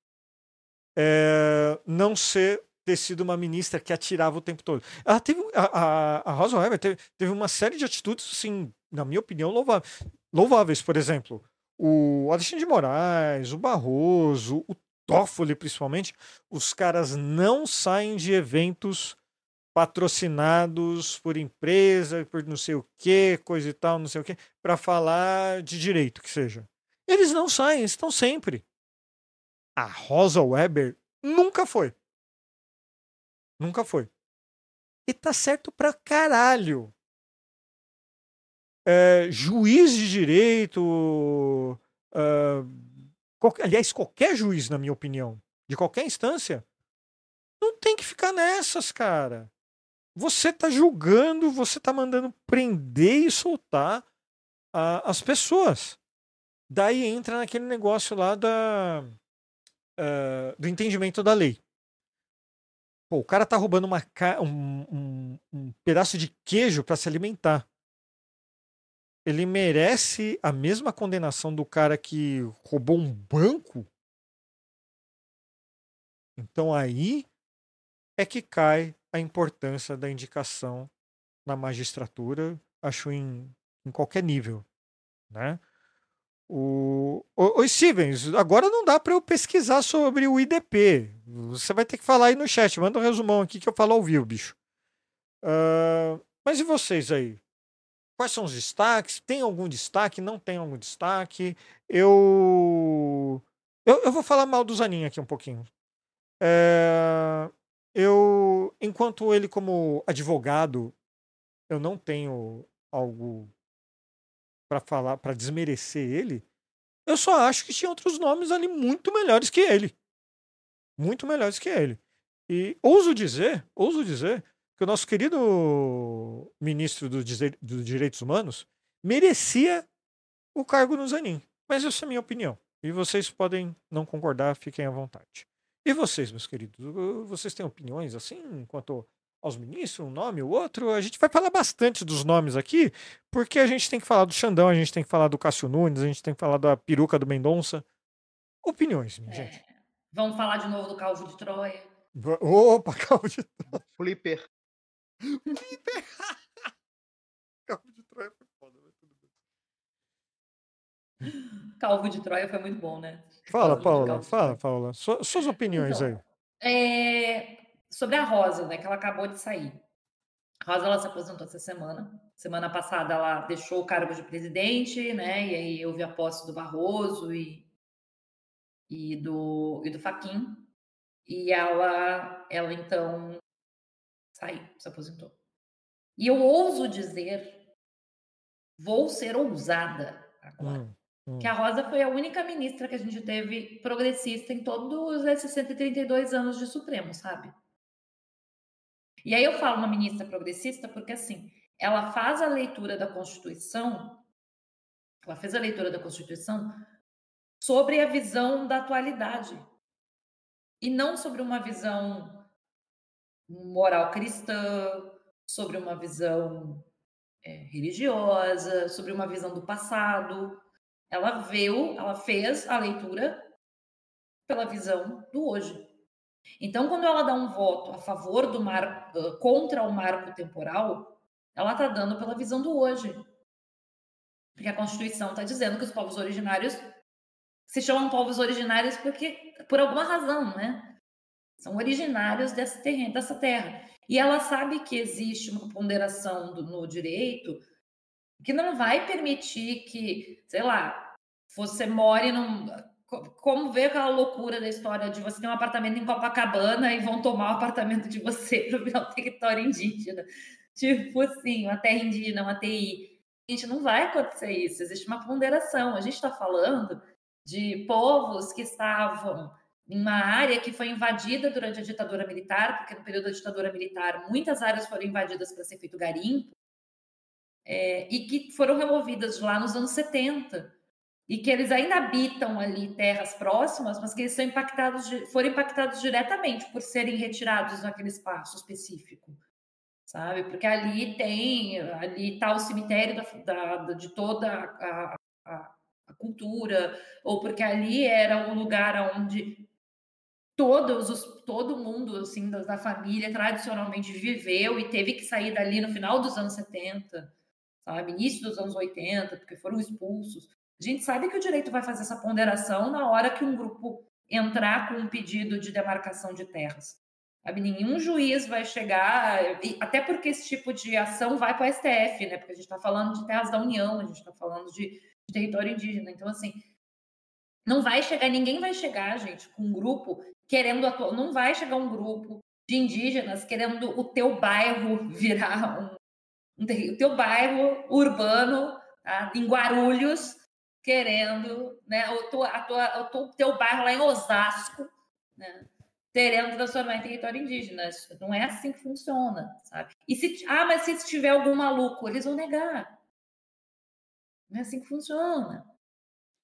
É, não ser ter sido uma ministra que atirava o tempo todo. Ela teve, a, a, a Rosa Weber teve, teve uma série de atitudes, assim, na minha opinião, louváveis. Louváveis. Por exemplo, o Alexandre de Moraes, o Barroso, o Toffoli, principalmente, os caras não saem de eventos patrocinados por empresa, por não sei o que, coisa e tal, não sei o que, para falar de direito, que seja. Eles não saem, eles estão sempre. A Rosa Weber nunca foi. Nunca foi. E tá certo pra caralho. É, juiz de direito. ah, qual- aliás, qualquer juiz, na minha opinião, de qualquer instância, não tem que ficar nessas, cara. Você tá julgando, você tá mandando prender e soltar ah, as pessoas. Daí entra naquele negócio lá da, ah, do entendimento da lei. Pô, o cara tá roubando uma um, um- um pedaço de queijo para se alimentar. Ele merece a mesma condenação do cara que roubou um banco? Então aí é que cai a importância da indicação na magistratura, acho em, em qualquer nível, né? O, o, o Stevens, agora não dá para eu pesquisar sobre o IDP. Você vai ter que falar aí no chat. Manda um resumão aqui que eu falo ao vivo, bicho. Ah, mas e vocês aí? Quais são os destaques? Tem algum destaque? Não tem algum destaque? Eu. Eu, eu vou falar mal do Zanin aqui um pouquinho. É, eu, enquanto ele, como advogado, eu não tenho algo para falar, para desmerecer ele. Eu só acho que tinha outros nomes ali muito melhores que ele. Muito melhores que ele. E ouso dizer, ouso dizer, que o nosso querido ministro do dos Direitos Humanos merecia o cargo no Zanin. Mas essa é a minha opinião. E vocês podem não concordar, fiquem à vontade. E vocês, meus queridos, vocês têm opiniões assim quanto aos ministros, um nome, o outro? A gente vai falar bastante dos nomes aqui, porque a gente tem que falar do Xandão, a gente tem que falar do Cássio Nunes, a gente tem que falar da peruca do Mendonça. Opiniões, minha gente. É, vamos falar de novo do Calvo de Troia. Opa, calma de, Flipper. calma de Troia foi foda, mas tudo bem. Calvo de Troia foi muito bom, né? Fala, Calvo Paula, Calvo fala. Paula. Su- Suas opiniões aí. Então, é, sobre a Rosa, né, que ela acabou de sair. A Rosa ela se aposentou essa semana. Semana passada ela deixou o cargo de presidente, né? E aí houve a posse do Barroso e, e do e do Faquin. E ela ela então saiu, se aposentou. E eu ouso dizer, vou ser ousada agora Hum, hum. que a Rosa foi a única ministra que a gente teve progressista em todos esses 132 anos de Supremo, sabe? E aí eu falo uma ministra progressista porque, assim, ela faz a leitura da Constituição, ela fez a leitura da Constituição sobre a visão da atualidade e não sobre uma visão moral cristã, sobre uma visão é, religiosa, sobre uma visão do passado ela viu, ela fez a leitura pela visão do hoje. Então, quando ela dá um voto a favor do eh, contra o marco temporal, ela está dando pela visão do hoje. Porque a Constituição está dizendo que os povos originários se chamam povos originários porque por alguma razão, né? São originários terreno, dessa terra. E ela sabe que existe uma ponderação do- no direito que não vai permitir que, sei lá, você more num. co- Como ver aquela loucura da história de você ter um apartamento em Copacabana e vão tomar o apartamento de você para virar um território indígena? Tipo assim, uma terra indígena, uma TI. Gente, não vai acontecer isso. Existe uma ponderação. A gente está falando de povos que estavam uma área que foi invadida durante a ditadura militar, porque no período da ditadura militar muitas áreas foram invadidas para ser feito garimpo, é, e que foram removidas de lá nos anos 70 e que eles ainda habitam ali terras próximas, mas que eles são impactados, foram impactados diretamente por serem retirados naquele espaço específico, sabe? Porque ali tem, ali está o cemitério da, da, de toda a, a, a, cultura, ou porque ali era um lugar onde todos os, todo mundo assim da, da família tradicionalmente viveu e teve que sair dali no final dos anos 70, sabe? Início dos anos 80, porque foram expulsos. A gente sabe que o direito vai fazer essa ponderação na hora que um grupo entrar com um pedido de demarcação de terras. Sabe? Nenhum juiz vai chegar, até porque esse tipo de ação vai para o STF, né? Porque a gente está falando de terras da União, a gente está falando de, de, território indígena. Então, assim, não vai chegar, ninguém vai chegar, gente, com um grupo querendo atuar, não vai chegar um grupo de indígenas querendo o teu bairro virar um, um o teu bairro urbano, tá? em Guarulhos, querendo, né, o, tua, a tua, o teu bairro lá em Osasco, né, querendo transformar em território indígena. Não é assim que funciona, sabe? E se, ah, mas se tiver algum maluco, eles vão negar. Não é assim que funciona.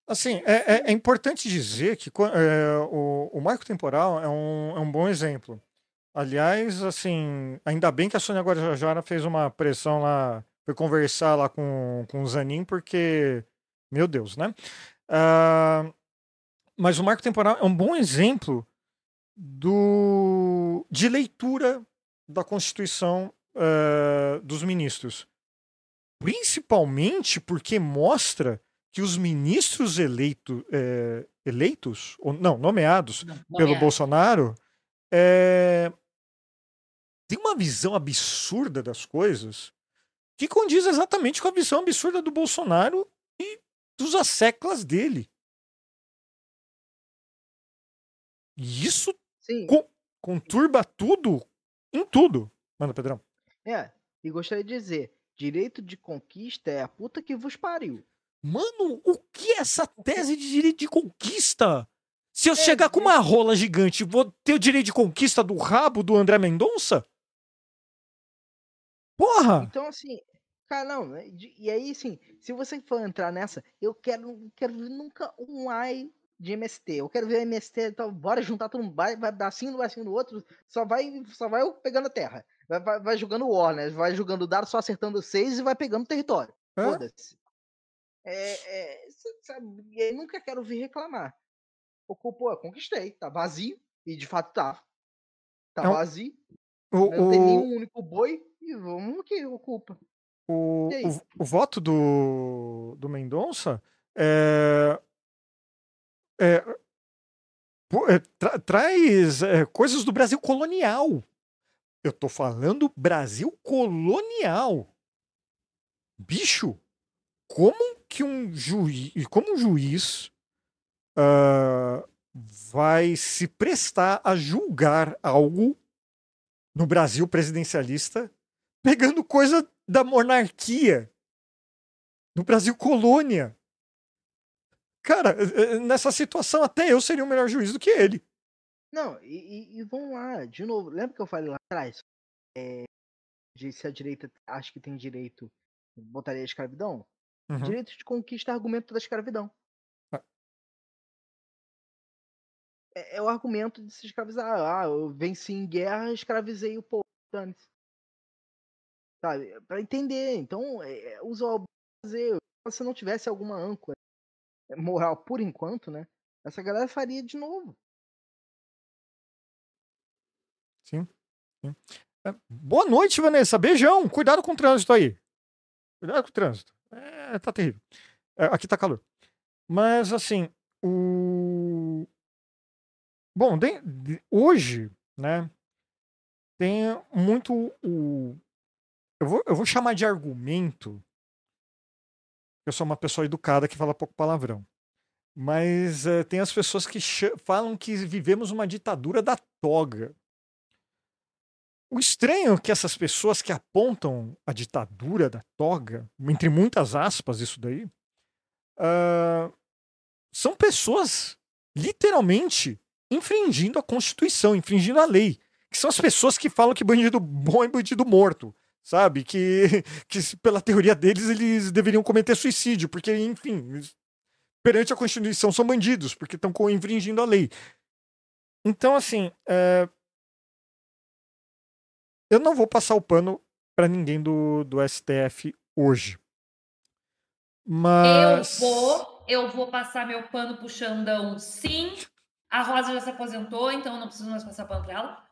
Assim, é, é, é importante dizer que é, o, o, marco temporal é um, é um bom exemplo. Aliás, assim, ainda bem que a Sônia Guajajara fez uma pressão lá, foi conversar lá com, com o Zanin, porque meu Deus, né? Uh, mas o marco temporal é um bom exemplo do, de leitura da Constituição uh, dos ministros. Principalmente porque mostra que os ministros eleito, é, eleitos, ou não, nomeados não, pelo Bolsonaro, é, tem uma visão absurda das coisas que condiz exatamente com a visão absurda do Bolsonaro e dos asseclas dele. E isso co conturba tudo em tudo. Manda, Pedrão. É, e gostaria de dizer: direito de conquista é a puta que vos pariu. Mano, o que é essa tese de direito de conquista? Se eu é, chegar com uma rola gigante, vou ter o direito de conquista do rabo do André Mendonça? Porra! Então, assim, Cara, não, né, e aí, assim, se você for entrar nessa, eu quero, quero ver nunca um AI de MST. Eu quero ver MST, então bora juntar todo mundo, vai, vai dar assim, não vai assim no outro, só vai, só vai pegando a terra. Vai, vai, vai jogando War, né? Vai jogando dado, só acertando seis e vai pegando território. Foda-se. É, é, sabe, eu nunca quero vir reclamar. Pô, conquistei, tá vazio, e de fato tá. Tá não. vazio. O, não o... tem nenhum único boi, e vamos que ocupa. O, o, o, voto do, do Mendonça é, é, é, tra, traz é, coisas do Brasil colonial. Eu tô falando Brasil colonial. Bicho, como que um juiz, como um juiz uh, vai se prestar a julgar algo no Brasil presidencialista pegando coisa da monarquia. No Brasil colônia. Cara, eh, eh, nessa situação até eu seria o melhor juiz do que ele. Não, e, e, vamos lá, de novo, lembra que eu falei lá atrás? É, se a direita acha que tem direito, botaria a escravidão? Uhum. Direito de conquista é argumento da escravidão. Ah. É, é, o argumento de se escravizar. Ah, eu venci em guerra, escravizei o povo. Dane-se sabe? Para entender. Então, é, é usa o fazer. Se não tivesse alguma âncora é, moral por enquanto, né? Essa galera faria de novo. Sim. sim. É, boa noite, Vanessa. Beijão. Cuidado com o trânsito aí. Cuidado com o trânsito. É, tá terrível. É, aqui tá calor. Mas, assim, o. Bom, de, de, hoje, né, tem muito o, eu vou, eu vou chamar de argumento. Eu sou uma pessoa educada que fala pouco palavrão. Mas uh, tem as pessoas que falam que vivemos uma ditadura da toga. O estranho é que essas pessoas que apontam a ditadura da toga, entre muitas aspas, isso daí, uh, são pessoas literalmente infringindo a Constituição, infringindo a lei. Que são as pessoas que falam que bandido bom é bandido morto. Sabe? Que, que pela teoria deles, eles deveriam cometer suicídio, porque, enfim, perante a Constituição são bandidos, porque estão infringindo a lei. Então, assim, é... eu não vou passar o pano para ninguém do, do STF hoje. Mas. Eu vou, eu vou passar meu pano pro Xandão, sim. A Rosa já se aposentou, então não preciso mais passar pano para ela.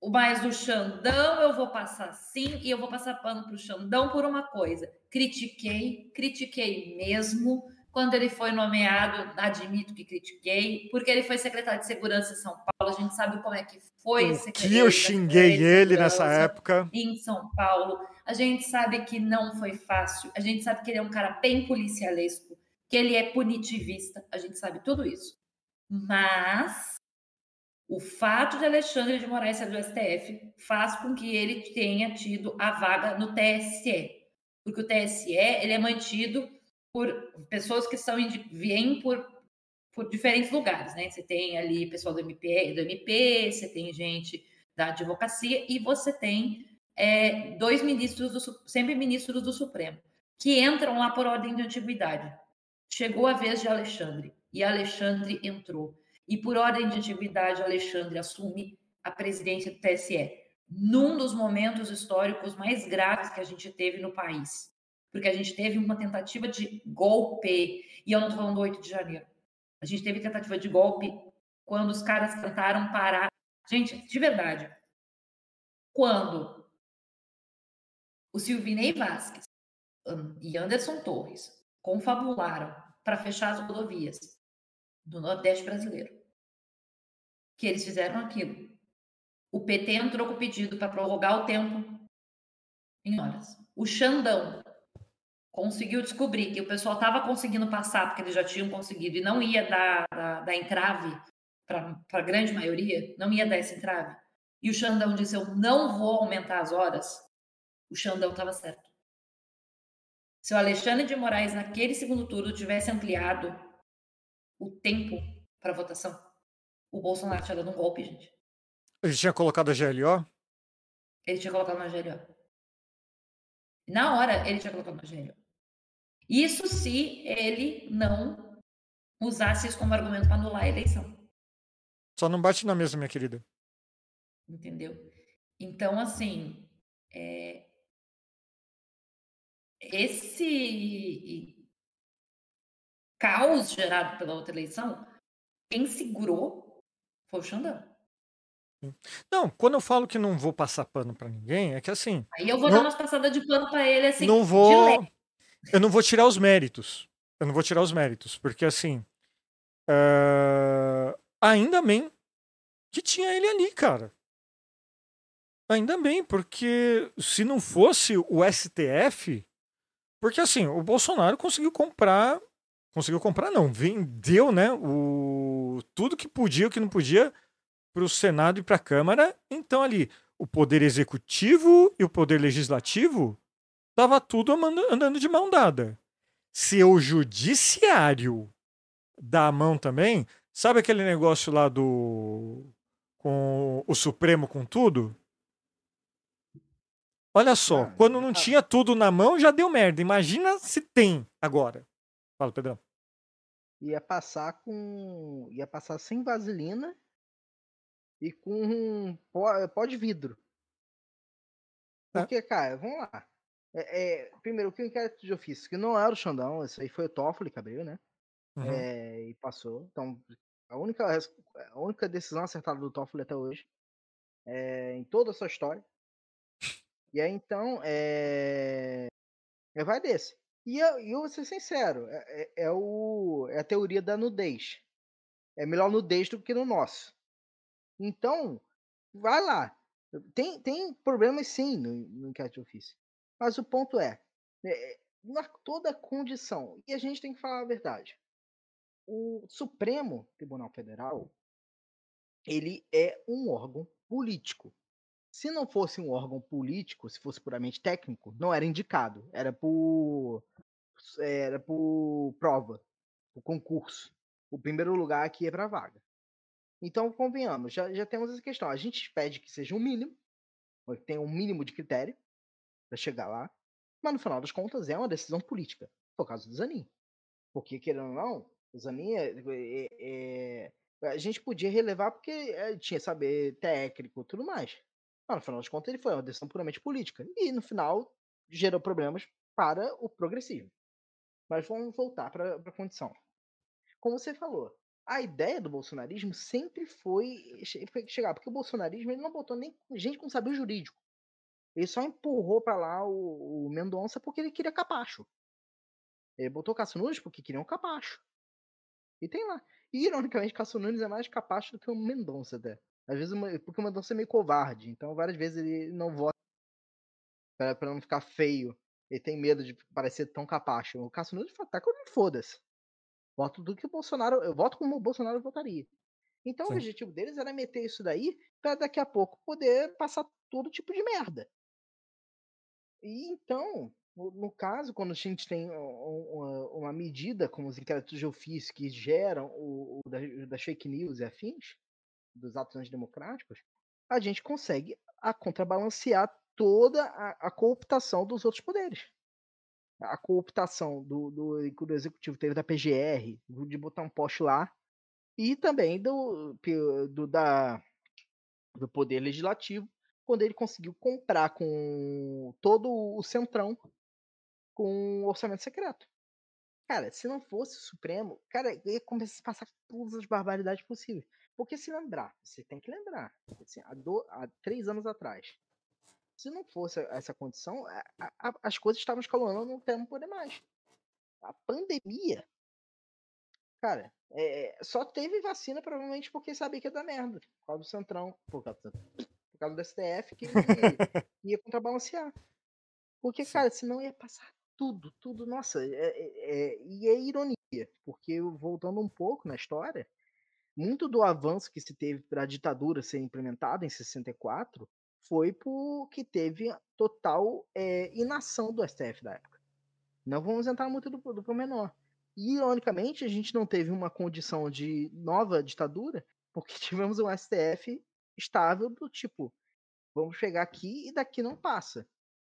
O mais do Xandão eu vou passar sim, e eu vou passar pano pro Xandão por uma coisa. Critiquei, critiquei mesmo. Quando ele foi nomeado, admito que critiquei, porque ele foi secretário de Segurança em São Paulo. A gente sabe como é que foi. O que eu xinguei ele nessa época. Em São Paulo. A gente sabe que não foi fácil. A gente sabe que ele é um cara bem policialesco, que ele é punitivista. A gente sabe tudo isso. Mas o fato de Alexandre de Moraes ser do STF faz com que ele tenha tido a vaga no TSE. Porque o TSE ele é mantido por pessoas que são vêm por, por diferentes lugares, né? Você tem ali pessoal do MP, do MP, você tem gente da advocacia e você tem é, dois ministros, do, sempre ministros do Supremo, que entram lá por ordem de antiguidade. Chegou a vez de Alexandre e Alexandre entrou. E por ordem de antiguidade, Alexandre assume a presidência do TSE, num dos momentos históricos mais graves que a gente teve no país porque a gente teve uma tentativa de golpe, e eu não estou falando do 8 de janeiro. A gente teve tentativa de golpe quando os caras tentaram parar. Gente, de verdade, quando o Silvinei Vasquez e Anderson Torres confabularam para fechar as rodovias do Nordeste brasileiro, que eles fizeram aquilo. O PT entrou com o pedido para prorrogar o tempo em horas. O Xandão conseguiu descobrir que o pessoal estava conseguindo passar, porque eles já tinham conseguido, e não ia dar, dar, dar entrave para a grande maioria, não ia dar esse entrave. E o Xandão disse: Eu não vou aumentar as horas. O Xandão estava certo. Se o Alexandre de Moraes, naquele segundo turno, tivesse ampliado o tempo para votação, o Bolsonaro tinha dado um golpe, gente. Ele tinha colocado a GLO? Ele tinha colocado na GLO. Na hora, ele tinha colocado na GLO. Isso se ele não usasse isso como argumento para anular a eleição. Só não bate na mesa, minha querida. Entendeu? Então, assim, é... esse caos gerado pela outra eleição, quem segurou foi o Xandão. Não, quando eu falo que não vou passar pano para ninguém, é que assim. Aí eu vou não, dar umas passadas de pano para ele assim. Não vou. Eu não vou tirar os méritos. Eu não vou tirar os méritos, porque assim. Uh, ainda bem que tinha ele ali, cara. Ainda bem, porque se não fosse o STF. Porque assim, o Bolsonaro conseguiu comprar. Conseguiu comprar, não. Vendeu, né? O, tudo que podia, o que não podia, para o Senado e para a Câmara. Então, ali, o poder executivo e o poder legislativo Tava tudo andando de mão dada. Se o judiciário dá a mão também, sabe aquele negócio lá do. com o Supremo com tudo? Olha só, ah, quando não tinha tudo na mão já deu merda. Imagina se tem agora. Fala, Pedrão. Ia passar com. ia passar sem vaselina e com pó de vidro. É. Porque, é. cara, vamos lá. É, é, primeiro, o que o inquérito de ofício, que não era o Xandão, isso aí foi o Toffoli que abriu, né? Uhum. É, e passou. Então, a única, a única decisão acertada do Toffoli até hoje, é, em toda a sua história. E aí, então, é, é vai desse. E eu, eu vou ser sincero, é, é, o, é a teoria da nudez. É melhor nudez do que no nosso. Então, vai lá. Tem, tem problemas sim no, no inquérito de ofício. Mas o ponto é, é na toda condição, e a gente tem que falar a verdade, o Supremo Tribunal Federal, ele é um órgão político. Se não fosse um órgão político, se fosse puramente técnico, não era indicado, era por era por prova, por concurso. O primeiro lugar aqui é para vaga. Então, convenhamos, já, já temos essa questão. A gente pede que seja um mínimo, que tenha um mínimo de critério para chegar lá, mas no final das contas é uma decisão política, por causa do Zanin. Porque, querendo ou não, o Zanin é, é- é- a gente podia relevar porque eh, tinha saber técnico e tudo mais. Mas no final das contas ele foi uma decisão puramente política. E no final gerou problemas para o progressismo. Mas vamos voltar para a condição. Como você falou, a ideia do bolsonarismo sempre foi, che- foi chegar, porque o bolsonarismo ele não botou nem gente com saber jurídico. Ele só empurrou para lá o, o Mendonça porque ele queria capacho. Ele botou Cássio Nunes porque queria um capacho. E tem lá. E, ironicamente, Cássio Nunes é mais capacho do que o Mendonça até. Às vezes, o- porque o Mendonça é meio covarde. Então, várias vezes ele não vota pra, pra não ficar feio. Ele tem medo de parecer tão capacho. O Cássio Nunes fala, tá que eu me foda-se. Voto do que o Bolsonaro. Eu voto como o Bolsonaro votaria. Então Sim. o objetivo deles era meter isso daí pra daqui a pouco poder passar todo tipo de merda. E então, no no caso, quando a gente tem uma, uma medida como os inquéritos de ofício que geram o, o da- das fake news e afins, dos atos antidemocráticos, a gente consegue a contrabalancear toda a, a cooptação dos outros poderes. A cooptação do, do, que o executivo teve da PGR, de botar um poste lá, e também do, do, da, do poder legislativo, quando ele conseguiu comprar com todo o centrão com orçamento secreto. Cara, se não fosse o Supremo, cara, ia começar a passar todas as barbaridades possíveis. Porque se lembrar, você tem que lembrar, assim, há, do- há três anos atrás, se não fosse essa condição, a- a- as coisas estavam escalonando não tem poder mais. A pandemia, cara, é, só teve vacina provavelmente porque sabia que ia dar merda. Por causa do Centrão, por causa, do- por causa do STF, que ia contrabalancear. Porque, Sim. cara, senão ia passar tudo, tudo. Nossa, é, é- é- e é ironia, porque voltando um pouco na história, muito do avanço que se teve para a ditadura ser implementada em 64 foi porque teve total é, inação do STF da época. Não vamos entrar muito do, do pormenor. E, ironicamente, a gente não teve uma condição de nova ditadura porque tivemos um STF estável do tipo, vamos chegar aqui e daqui não passa.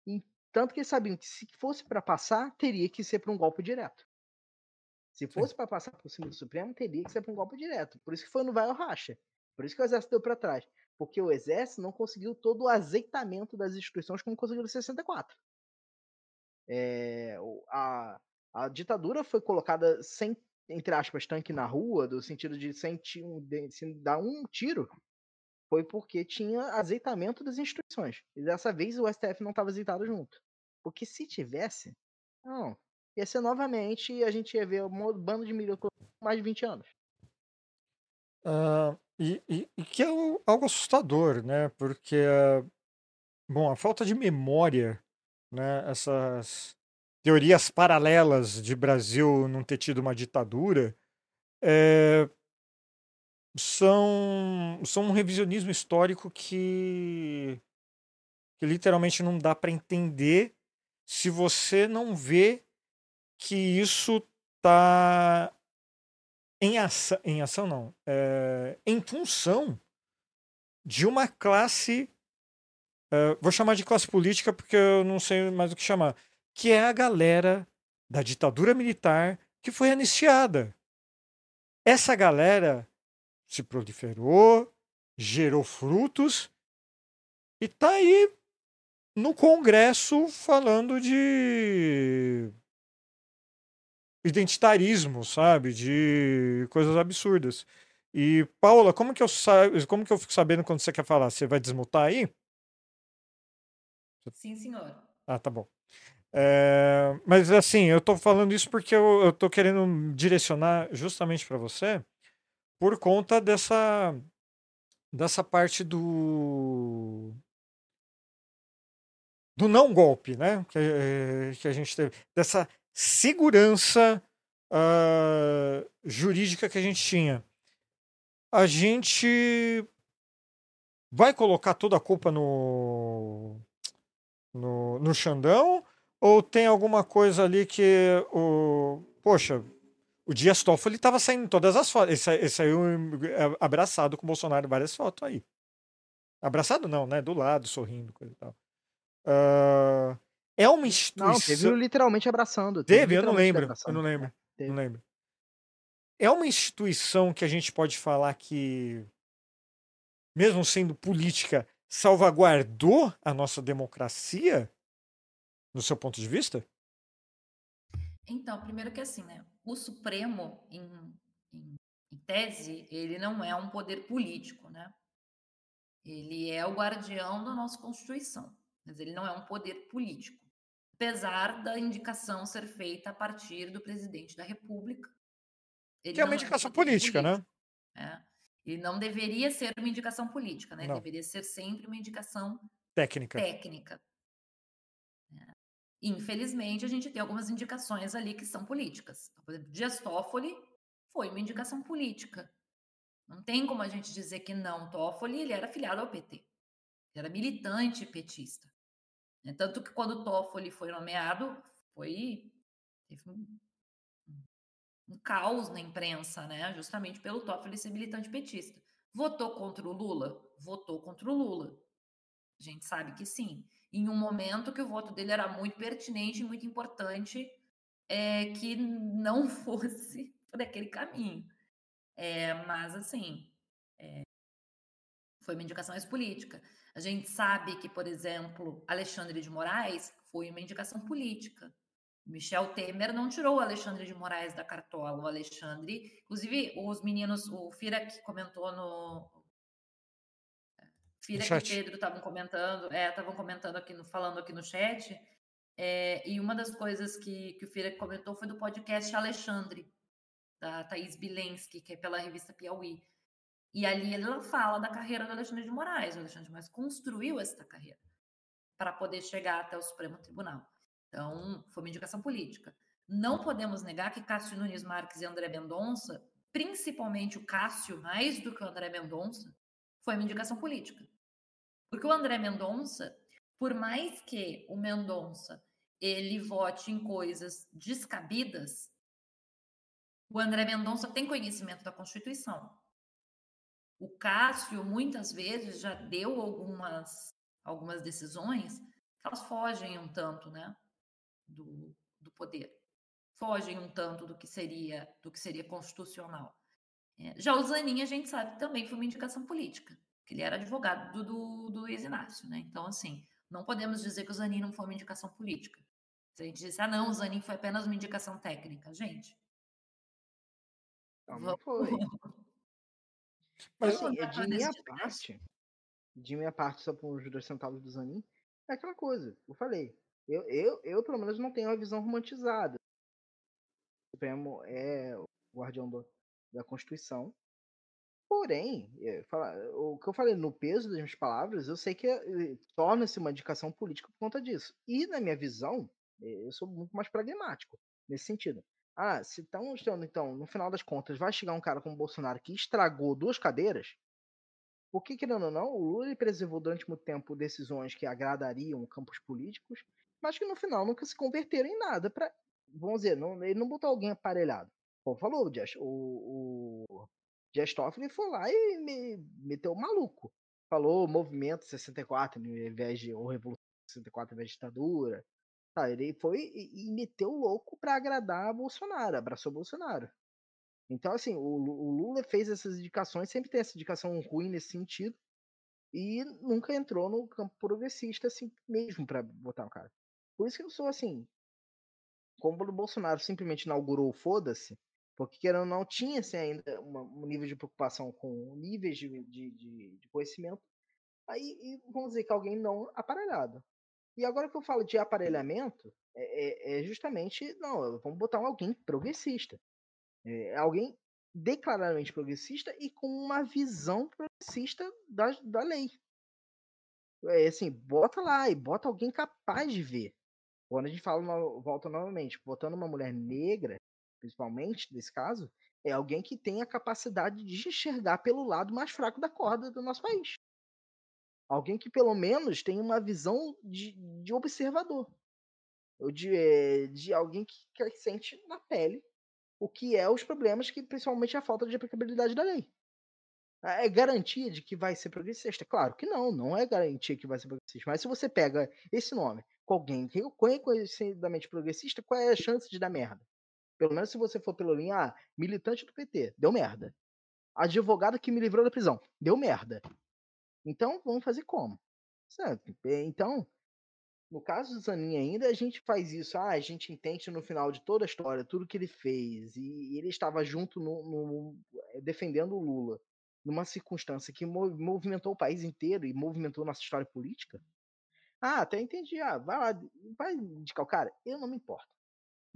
E tanto que eles sabiam que se fosse para passar, teria que ser para um golpe direto. Se fosse para passar por cima do Supremo, teria que ser para um golpe direto. Por isso que foi no vai ou racha. Por isso que o exército deu para trás. Porque o exército não conseguiu todo o azeitamento das instituições como conseguiu em 64. É, o- a, a ditadura foi colocada sem, entre aspas, tanque na rua, do sentido de sem, ti- de- sem dar um tiro, foi porque tinha azeitamento das instituições. E dessa vez o STF não estava azeitado junto. Porque se tivesse, não, ia ser novamente a gente ia ver um bando de com mais de 20 anos. Ah, e, e- e que é algo assustador, né? Porque, bom, a falta de memória, né? Essas teorias paralelas de Brasil não ter tido uma ditadura, é, são, são um revisionismo histórico que, que literalmente não dá para entender se você não vê que isso tá em ação, em ação não, é, em função de uma classe, é, vou chamar de classe política porque eu não sei mais o que chamar, que é a galera da ditadura militar que foi anistiada. Essa galera se proliferou, gerou frutos e tá aí no Congresso falando de identitarismo, sabe? De coisas absurdas. E, Paula, como que eu como que eu fico sabendo quando você quer falar? Você vai desmutar aí? Sim, senhor. Ah, tá bom. É, mas assim, eu tô falando isso porque eu, tô querendo direcionar justamente para você por conta dessa dessa parte do do não golpe, né? Que, eh, que a gente teve dessa segurança ah, jurídica que a gente tinha. A gente vai colocar toda a culpa no no, no Xandão ou tem alguma coisa ali que o poxa O Dias Toffoli estava saindo em todas as fotos. Ele, sa- ele saiu eh, abraçado com o Bolsonaro em várias fotos aí. Abraçado não, né? Do lado, sorrindo, coisa e tal. Ah, é uma Não, instituição. teve o literalmente abraçando. Teve, eu não lembro. Eu abraçando. não lembro. teve. Não lembro. É uma instituição que a gente pode falar que, mesmo sendo política, salvaguardou a nossa democracia, no seu ponto de vista? Então, primeiro que assim, né? O Supremo, em, em- em tese, ele não é um poder político, né? Ele é o guardião da nossa Constituição, mas ele não é um poder político. Apesar da indicação ser feita a partir do presidente da República. Que é uma um indicação poder política, né? político, né? Ele não deveria ser uma indicação política, né? Deveria ser sempre uma indicação Técnica. técnica. Infelizmente, a gente tem algumas indicações ali que são políticas. Então, Por exemplo, Dias Toffoli foi uma indicação política. Não tem como a gente dizer que não. Toffoli, ele era filiado ao PT. Ele era militante petista. né? Tanto que quando Toffoli foi nomeado, foi teve um, um caos na imprensa, né? Justamente pelo Toffoli ser militante petista. Votou contra o Lula? Votou contra o Lula. A gente sabe que sim. Em um momento que o voto dele era muito pertinente e muito importante é, que não fosse por aquele caminho. É, mas, assim, é, foi uma indicação mais política. A gente sabe que, por exemplo, Alexandre de Moraes foi uma indicação política. Michel Temer não tirou o Alexandre de Moraes da cartola. O Alexandre, inclusive, os meninos, o Fira que comentou no, Fira No e chat. Pedro estavam comentando, é, estavam comentando aqui, no, falando aqui no chat, é, e uma das coisas que, que o Fira comentou foi do podcast Alexandre, da Thaís Bilensky, que é pela revista Piauí. E ali ela fala da carreira do Alexandre de Moraes. O Alexandre de Moraes construiu essa carreira para poder chegar até o Supremo Tribunal. Então, foi uma indicação política. Não podemos negar que Cássio Nunes Marques e André Mendonça, principalmente o Cássio, mais do que o André Mendonça, foi uma indicação política. Porque o André Mendonça, por mais que o Mendonça ele vote em coisas descabidas, o André Mendonça tem conhecimento da Constituição. O Cássio, muitas vezes, já deu algumas, algumas decisões que elas fogem um tanto né, do, do poder. Fogem um tanto do que seria, do que seria constitucional. É, já o Zanin, a gente sabe também foi uma indicação política, que ele era advogado do, do, do Luiz Inácio. Né? Então, assim, não podemos dizer que o Zanin não foi uma indicação política. Se a gente disse, ah, não, o Zanin foi apenas uma indicação técnica. Gente, Não, não foi. Mas, assim, de minha parte, de minha parte, só por os dois centavos do Zanin, é aquela coisa, eu falei. Eu, eu, eu, pelo menos, não tenho uma visão romantizada. O Supremo é o guardião do- da Constituição. Porém, fala- o que eu falei no peso das minhas palavras, eu sei que é, torna-se uma indicação política por conta disso. E, na minha visão, é, eu sou muito mais pragmático nesse sentido. Ah, se estão então, no final das contas, vai chegar um cara como o Bolsonaro que estragou duas cadeiras, porque, querendo ou não, o Lula preservou durante muito tempo decisões que agradariam campos políticos, mas que no final nunca se converteram em nada para, vamos dizer, não, ele não botou alguém aparelhado. Como falou, o Dias, o, o Dias Toffoli foi lá e me, meteu maluco. Falou movimento 64 ao invés de, ou revolução 64 ao invés de ditadura. Tá, ele foi e, e meteu louco para agradar Bolsonaro, abraçou Bolsonaro. Então, assim, o, o Lula fez essas indicações, sempre tem essa indicação ruim nesse sentido, e nunca entrou no campo progressista assim mesmo para botar o cara. Por isso que eu sou assim, como o Bolsonaro simplesmente inaugurou o foda-se, porque querendo ou não, tinha assim, ainda uma- um nível de preocupação com níveis de, de, de- conhecimento, aí vamos dizer que alguém não aparelhado. E agora que eu falo de aparelhamento, é, é- é justamente, não, vamos botar alguém progressista. É, alguém declaradamente progressista e com uma visão progressista da, da lei. É assim, bota lá e bota alguém capaz de ver. Quando a gente fala, volta novamente, botando uma mulher negra, principalmente nesse caso, é alguém que tem a capacidade de enxergar pelo lado mais fraco da corda do nosso país. Alguém que pelo menos tem uma visão de, de observador. Ou de, eh, de alguém que, que sente na pele o que é os problemas que, principalmente, a falta de aplicabilidade da lei. É garantia de que vai ser progressista? Claro que não, não é garantia que vai ser progressista. Mas se você pega esse nome com alguém que é reconhecidamente progressista, qual é a chance de dar merda? Pelo menos se você for pela linha ah, militante do PT, deu merda. Advogado que me livrou da prisão, deu merda. Então, vamos fazer como? Certo? Então, no caso do Zanin ainda, a gente faz isso. Ah, a gente entende no final de toda a história tudo que ele fez. E ele estava junto no, no eh, defendendo o Lula numa circunstância que movimentou o país inteiro e movimentou nossa história política. Ah, até entendi. Ah, vai lá, vai indicar o cara. Eu não me importo.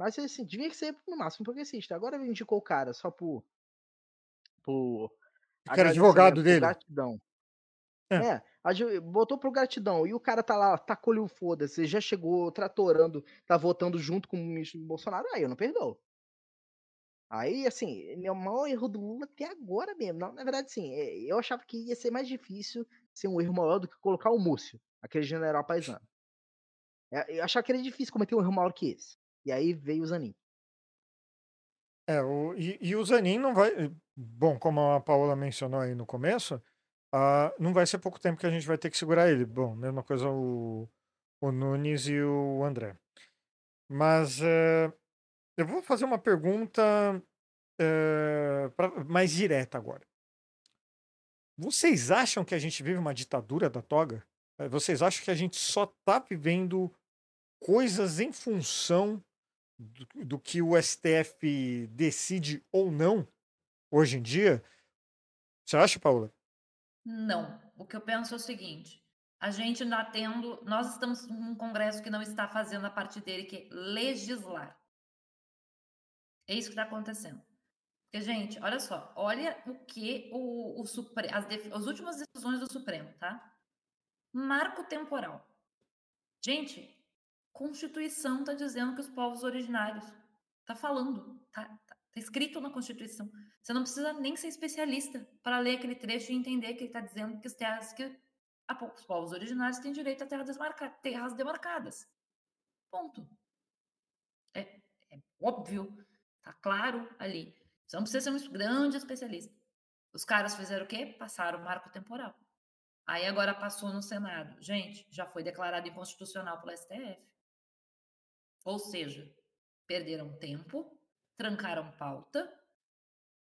Mas assim, devia ser no máximo progressista. Agora indicou o cara só por. por. Que era advogado dele. Gratidão. É. é, botou pro gratidão. E o cara tá lá, tacou-lhe o foda-se, já chegou tratorando, tá votando junto com o ministro Bolsonaro. Aí eu não perdoo. Aí, assim, o maior erro do Lula até agora mesmo. Não, na verdade, sim, é, eu achava que ia ser mais difícil ser um erro maior do que colocar o Múcio, aquele general paisano. É, eu achava que era difícil cometer um erro maior que esse. E aí veio o Zanin. É, o, e, e o Zanin não vai. Bom, como a Paola mencionou aí no começo, uh, não vai ser pouco tempo que a gente vai ter que segurar ele. Bom, mesma coisa o, o Nunes e o André. Mas uh, eu vou fazer uma pergunta uh, pra, mais direta agora. Vocês acham que a gente vive uma ditadura da toga? Eh, vocês acham que a gente só está vivendo coisas em função do, que o STF decide ou não hoje em dia? Você acha, Paula? Não. O que eu penso é o seguinte: a gente está tendo. Nós estamos num Congresso que não está fazendo a parte dele, que é legislar. É isso que está acontecendo. Porque, gente, olha só, olha o que o, o Supremo, as, as últimas decisões do Supremo, tá? Marco temporal. Gente, Constituição está dizendo que os povos originários. Está falando, tá, tá, tá, escrito na Constituição. Você não precisa nem ser especialista para ler aquele trecho e entender que ele está dizendo que, as terras, que os povos originários têm direito a desmarca, terras demarcadas. Ponto. É, é óbvio Tá claro ali. Você não precisa ser um grande especialista. Os caras fizeram o quê? Passaram o marco temporal. Aí agora passou no Senado. Gente, já foi declarado inconstitucional pelo STF. Ou seja, perderam tempo, trancaram pauta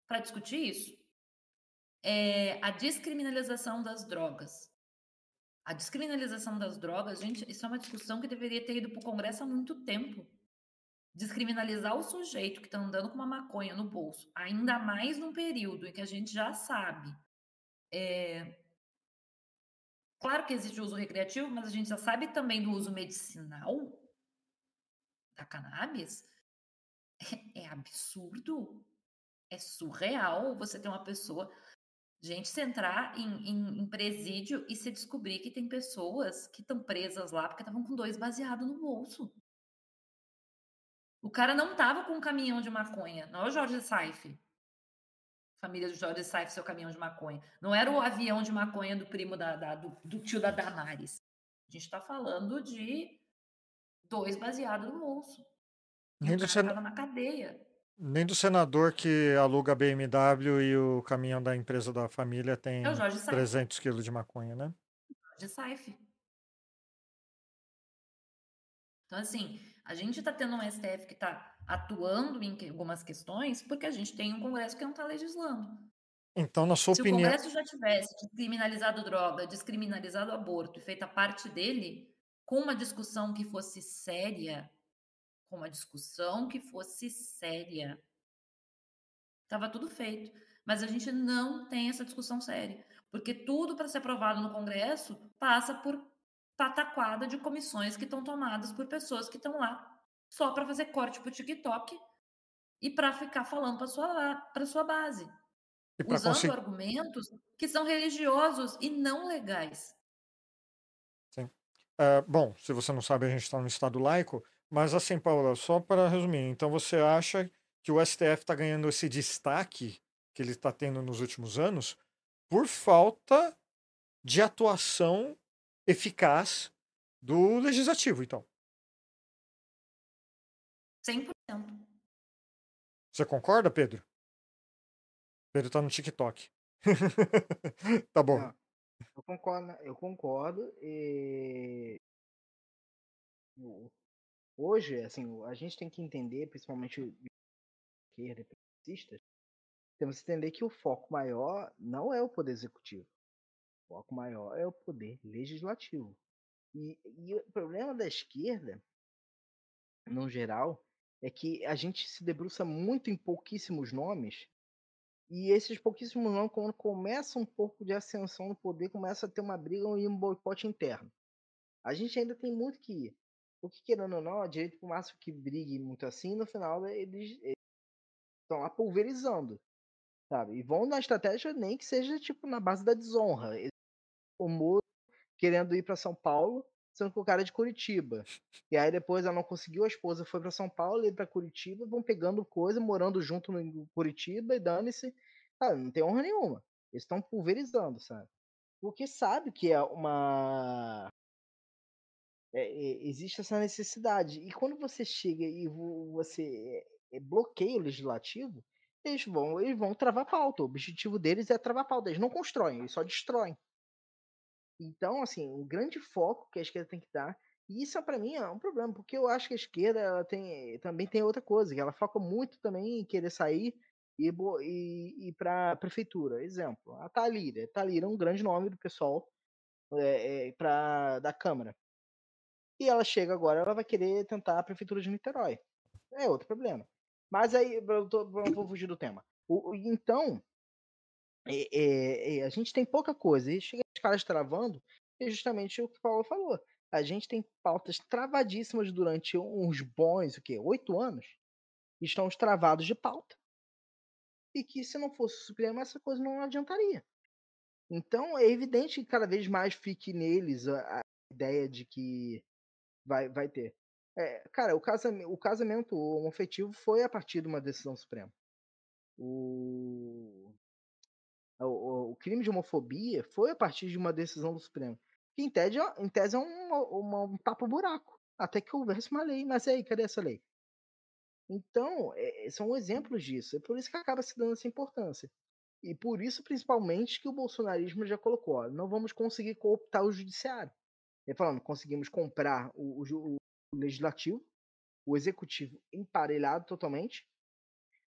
para discutir isso. É, a descriminalização das drogas. A descriminalização das drogas, gente, isso é uma discussão que deveria ter ido para o Congresso há muito tempo descriminalizar o sujeito que está andando com uma maconha no bolso, ainda mais num período em que a gente já sabe. É... Claro que existe o uso recreativo, mas a gente já sabe também do uso medicinal da cannabis. É, é absurdo. É surreal você ter uma pessoa. Gente, se entrar em, em, em presídio e se descobrir que tem pessoas que estão presas lá porque estavam com dois baseados no bolso. O cara não tava com um caminhão de maconha. Não é o Jorge Saif. Família do Jorge Saif, seu caminhão de maconha. Não era o avião de maconha do primo da, da do, do, tio da Damares. A gente tá falando de dois baseados no bolso. Nem do sen... na cadeia. Nem do senador que aluga a BMW e o caminhão da empresa da família tem é 300 quilos de maconha, né? Jorge Saif. Então, assim, a gente está tendo um STF que está atuando em algumas questões porque a gente tem um Congresso que não está legislando. Então, na sua Se opinião. Se o Congresso já tivesse descriminalizado droga, descriminalizado aborto e feito a parte dele, com uma discussão que fosse séria, com uma discussão que fosse séria, estava tudo feito. Mas a gente não tem essa discussão séria. Porque tudo para ser aprovado no Congresso passa por pataquada de comissões que estão tomadas por pessoas que estão lá só para fazer corte para o TikTok e para ficar falando para sua para sua base, usando conseguir... argumentos que são religiosos e não legais. Uh, bom, se você não sabe, a gente está no estado laico, mas assim, Paula, só para resumir, então você acha que o STF está ganhando esse destaque que ele está tendo nos últimos anos por falta de atuação eficaz do legislativo, então. 100%. Você concorda, Pedro? Pedro tá no TikTok. tá bom. Eu concordo, eu concordo. E... o- Hoje, assim, a gente tem que entender, principalmente esquerda progressistas, temos que entender que o foco maior não é o poder executivo. O foco maior é o poder legislativo. E, e o problema da esquerda, no geral, é que a gente se debruça muito em pouquíssimos nomes e esses pouquíssimos nomes, quando começa um pouco de ascensão no poder, começa a ter uma briga e um boicote interno. A gente ainda tem muito que ir. Porque, querendo ou não, a direita, por máximo que brigue muito assim, no final eles estão lá pulverizando, sabe? E vão na estratégia nem que seja, tipo, na base da desonra. O Moro querendo ir para São Paulo, sendo que o cara é de Curitiba. E aí depois ela não conseguiu, a esposa foi para São Paulo, e para Curitiba, vão pegando coisa, morando junto no Curitiba e dane-se. Cara, não tem honra nenhuma. Eles estão pulverizando, sabe? Porque sabe que é uma. é, é, existe essa necessidade. E quando você chega e vo- você é, bloqueia o legislativo, eles vão, eles vão travar pauta. O objetivo deles é travar pauta. Eles não constroem, eles só destroem. Então, assim, o grande foco que a esquerda tem que dar, e isso para mim é um problema, porque eu acho que a esquerda tem, também tem outra coisa, que ela foca muito também em querer sair e, e ir para a prefeitura. Exemplo, a Thalíria. Thalíria é um grande nome do pessoal é, é, pra, da Câmara. E ela chega agora, ela vai querer tentar a prefeitura de Niterói. É outro problema. Mas aí, eu, tô, eu vou fugir do tema. O- então, é, é, é, a gente tem pouca coisa. E chega caras travando, é justamente o que o Paulo falou. A gente tem pautas travadíssimas durante uns bons, o quê? Oito anos. Estão travados de pauta. E que se não fosse o Supremo, essa coisa não adiantaria. Então é evidente que cada vez mais fique neles a, a ideia de que vai, vai ter. É, cara, o casamento, o casamento homoafetivo foi a partir de uma decisão suprema. O, o, o- crime de homofobia foi a partir de uma decisão do Supremo. Que em tese, é- em tese é um, uma- um tapa-buraco. Até que houvesse uma lei. Mas aí, cadê essa lei? Então, é- são exemplos disso. É por isso que acaba se dando essa importância. E por isso, principalmente, que o bolsonarismo já colocou: ó, não vamos conseguir cooptar o judiciário. Ele falando, conseguimos comprar o, o o legislativo, o executivo emparelhado totalmente,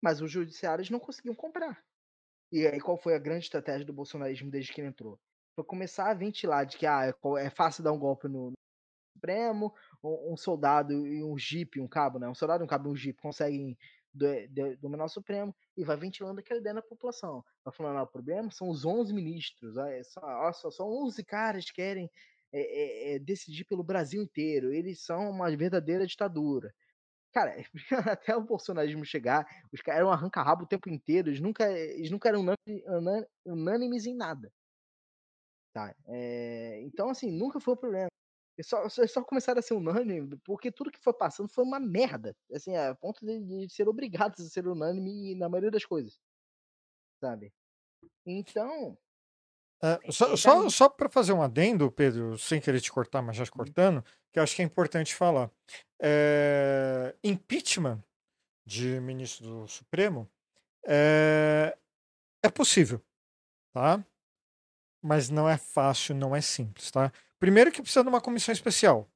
mas os judiciários não conseguiam comprar. E aí qual foi a grande estratégia do bolsonarismo desde que ele entrou? Foi começar a ventilar de que ah, é é fácil dar um golpe no, no Supremo, um, um soldado e um jipe, um cabo, né? Um soldado, um cabo e um jipe conseguem dominar o Supremo e vai ventilando aquela ideia na população. Vai falando, ah, o problema são os 11 ministros, é só, ó, só, só 11 caras que querem é, é, é, decidir pelo Brasil inteiro, eles são uma verdadeira ditadura. Cara, até o bolsonarismo chegar, os caras eram arranca-rabo o tempo inteiro, eles nunca, eles nunca eram unâni- unâni- unânimes em nada. Tá? É, então, assim, nunca foi um problema. Eles só, só, começaram a ser unânime porque tudo que foi passando foi uma merda. Assim, a ponto de, de ser obrigados a ser unânime na maioria das coisas. Sabe? Então, É, só só, só para fazer um adendo, Pedro, sem querer te cortar, mas já te cortando, que eu acho que é importante falar. É, impeachment de ministro do Supremo é, é possível, tá? Mas não é fácil, não é simples, tá? Primeiro que precisa de uma comissão especial.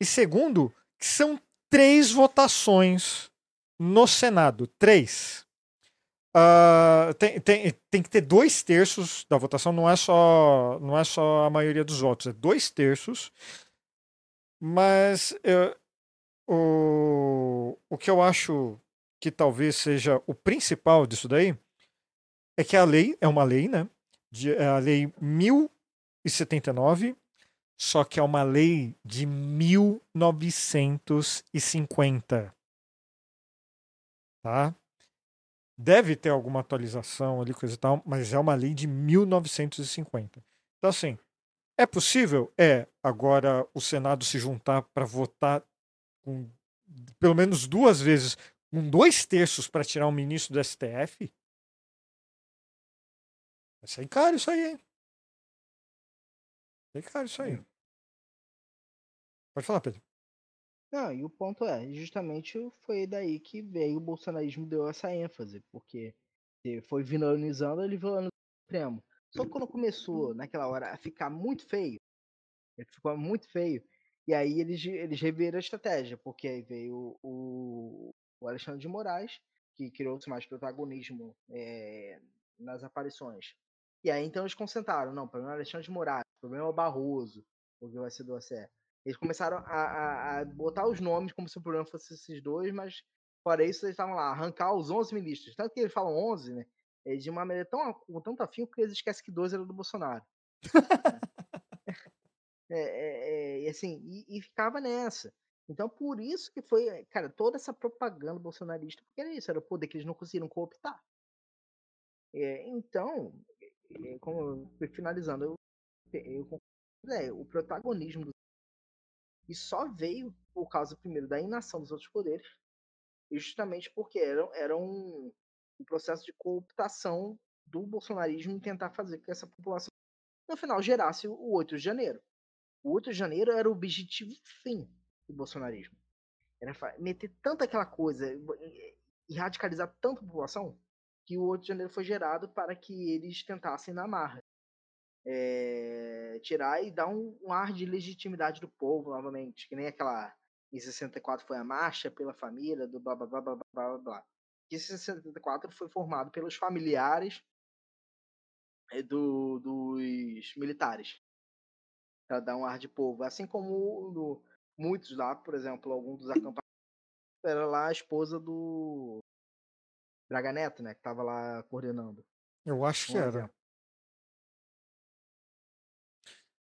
E segundo, que são três votações no Senado. Três. Ah, tem, tem, tem que ter dois terços da votação, não é só não é só a maioria dos votos, é dois terços. Mas eh, o, o que eu acho que talvez seja o principal disso daí é que a lei é uma lei, né? De, é a lei 1079, só que é uma lei de 1950. Tá? Deve ter alguma atualização ali, coisa e tal, mas é uma lei de 1950. Então, assim, é possível? É. Agora o Senado se juntar para votar com pelo menos duas vezes, com dois terços para tirar um ministro do STF? Vai sair caro isso aí, hein? Vai sair caro isso aí. Pode falar, Pedro. Não, e o ponto é, justamente foi daí que veio o bolsonarismo deu essa ênfase, porque foi vilanizando, ele vilanizou o Supremo. Só que quando começou, naquela hora, a ficar muito feio, ele ficou muito feio, e aí eles, eles reviram a estratégia, porque aí veio o, o Alexandre de Moraes, que criou-se mais protagonismo é, nas aparições. E aí então eles concentraram, não, o problema é o Alexandre de Moraes, o problema é o Barroso, porque vai ser do ACE. Eles começaram a, a, a, botar os nomes como se o problema fosse esses dois, mas fora isso eles estavam lá, arrancar os 11 ministros. Tanto que eles falam 11, né? É de uma maneira tão, com tanto que eles esquecem que dois eram do Bolsonaro. é, é, é, assim, e, e, ficava nessa. Então, por isso que foi, cara, toda essa propaganda bolsonarista, porque era isso, era o poder que eles não conseguiram cooptar. É, então, é, como finalizando, eu, eu, é, o protagonismo do e só veio por causa, primeiro, da inação dos outros poderes, e justamente porque era, era um, um processo de cooptação do bolsonarismo em tentar fazer com que essa população, no final, gerasse o 8 de janeiro. O 8 de janeiro era o objetivo fim do bolsonarismo. Era meter tanta aquela coisa e radicalizar tanto a população que o 8 de janeiro foi gerado para que eles tentassem na marra é, tirar e dar um, um, ar de legitimidade do povo novamente, que nem aquela em 64 foi a marcha pela família do blá blá blá blá blá blá blá. Que 64 foi formado pelos familiares eh, do, dos militares para dar um ar de povo, assim como no, muitos lá, por exemplo, algum dos acampamentos era lá a esposa do Braga Neto, né, que estava lá coordenando. Eu acho que era.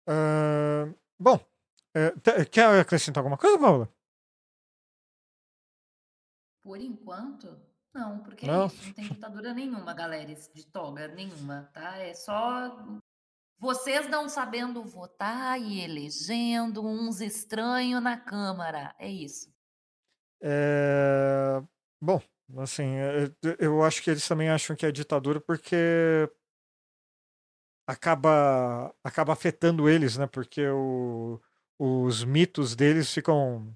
Uh, bom, uh, quer acrescentar alguma coisa, Paula? Por enquanto, não, porque não, não tem ditadura nenhuma, galera, de toga nenhuma, tá? É só vocês não sabendo votar e elegendo uns estranhos na Câmara. É isso. É... Bom, assim, é, eu acho que eles também acham que é ditadura porque acaba acaba afetando eles, né? Porque o, os mitos deles ficam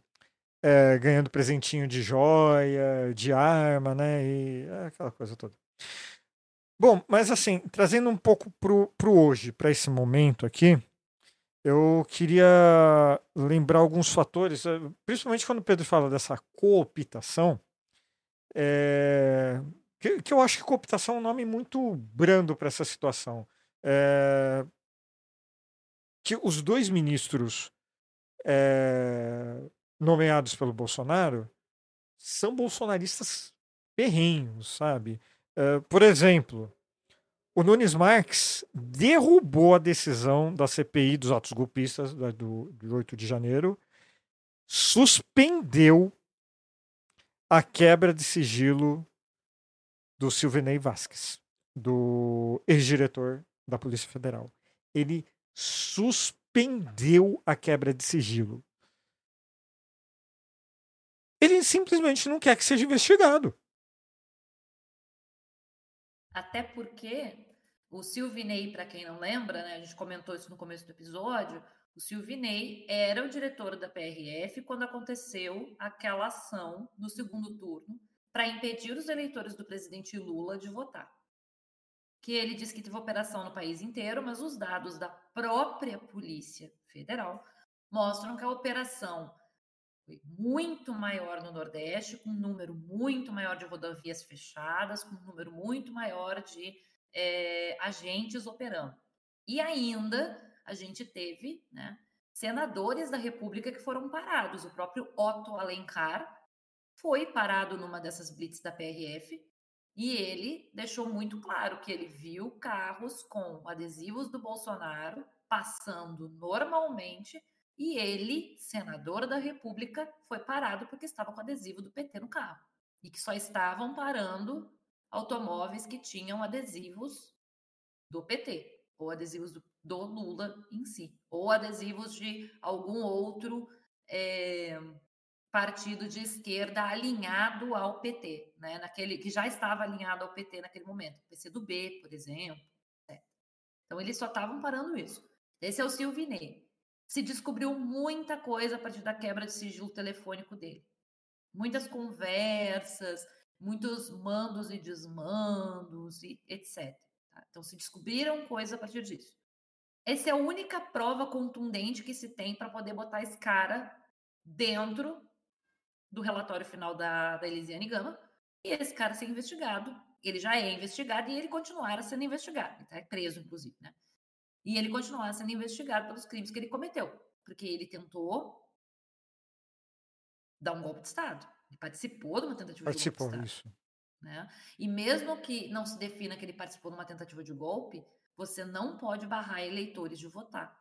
é, ganhando presentinho de joia, de arma, né? E é aquela coisa toda. Bom, mas assim, trazendo um pouco pro, pro hoje, para esse momento aqui, eu queria lembrar alguns fatores, eh, principalmente quando o Pedro fala dessa cooptação, é, que, que eu acho que cooptação é um nome muito brando para essa situação é, que os dois ministros é, nomeados pelo Bolsonaro são bolsonaristas perrenhos, sabe? É, por exemplo, o Nunes Marques derrubou a decisão da CPI dos atos golpistas do, do 8 de janeiro, suspendeu a quebra de sigilo do Silvinei Vasquez, do ex-diretor da Polícia Federal. Ele suspendeu a quebra de sigilo. Ele simplesmente não quer que seja investigado. Até porque o Silvinei, para quem não lembra, né, a gente comentou isso no começo do episódio, o Silvinei era o diretor da PRF quando aconteceu aquela ação no segundo turno para impedir os eleitores do presidente Lula de votar que ele disse que teve operação no país inteiro, mas os dados da própria Polícia Federal mostram que a operação foi muito maior no Nordeste, com um número muito maior de rodovias fechadas, com um número muito maior de é, agentes operando. E ainda a gente teve né, senadores da República que foram parados. O próprio Otto Alencar foi parado numa dessas blitz da PRF e ele deixou muito claro que ele viu carros com adesivos do Bolsonaro passando normalmente e ele, senador da República, foi parado porque estava com adesivo do PT no carro e que só estavam parando automóveis que tinham adesivos do PT ou adesivos do, do Lula em si ou adesivos de algum outro é, partido de esquerda alinhado ao PT, né? Naquele que já estava alinhado ao PT naquele momento, PCdoB, por exemplo. Então eles só estavam parando isso. Esse é o Silvinei. se descobriu muita coisa a partir da quebra de sigilo telefônico dele. Muitas conversas, muitos mandos e desmandos, e etc. tá? Então, se descobriram coisas a partir disso. Essa é a única prova contundente que se tem para poder botar esse cara dentro do relatório final da, da Elisiane Gama e esse cara ser investigado. Ele já é investigado e ele continuar sendo investigado. Ele está preso, inclusive, né? E ele continuar sendo investigado pelos crimes que ele cometeu. Porque ele tentou dar um golpe de Estado. Ele participou de uma tentativa Participou, de golpe de isso. Estado. Né? E mesmo que não se defina que ele participou de uma tentativa de golpe, você não pode barrar eleitores de votar.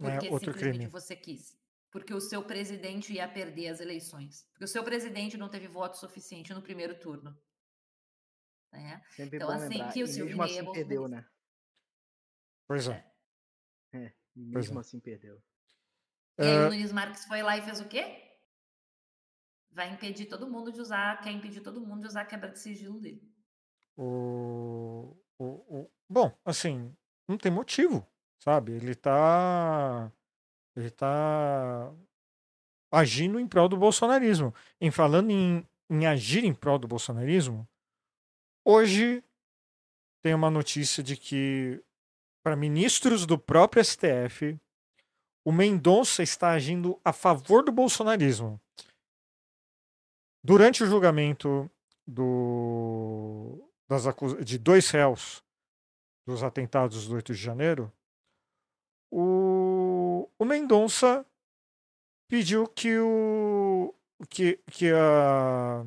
É Porque outro simplesmente crime. você quis. Porque o seu presidente ia perder as eleições. Porque o seu presidente não teve voto suficiente no primeiro turno. Né? Sempre Então, assim, lembrar. que o é assim perdeu, né? Pois é. É, Pois mesmo é. assim perdeu. E aí Ah, o Nunes Marques foi lá e fez o quê? Vai impedir todo mundo de usar, quer impedir todo mundo de usar a quebra de sigilo dele. o, o, o- bom, assim, não tem motivo, sabe? Ele tá. Ele tá agindo em prol do bolsonarismo. Em falando em, em agir em prol do bolsonarismo, hoje tem uma notícia de que, para ministros do próprio STF, o Mendonça está agindo a favor do bolsonarismo. Durante o julgamento do, das de dois réus dos atentados do 8 de janeiro, o, o Mendonça pediu que o que, que, a,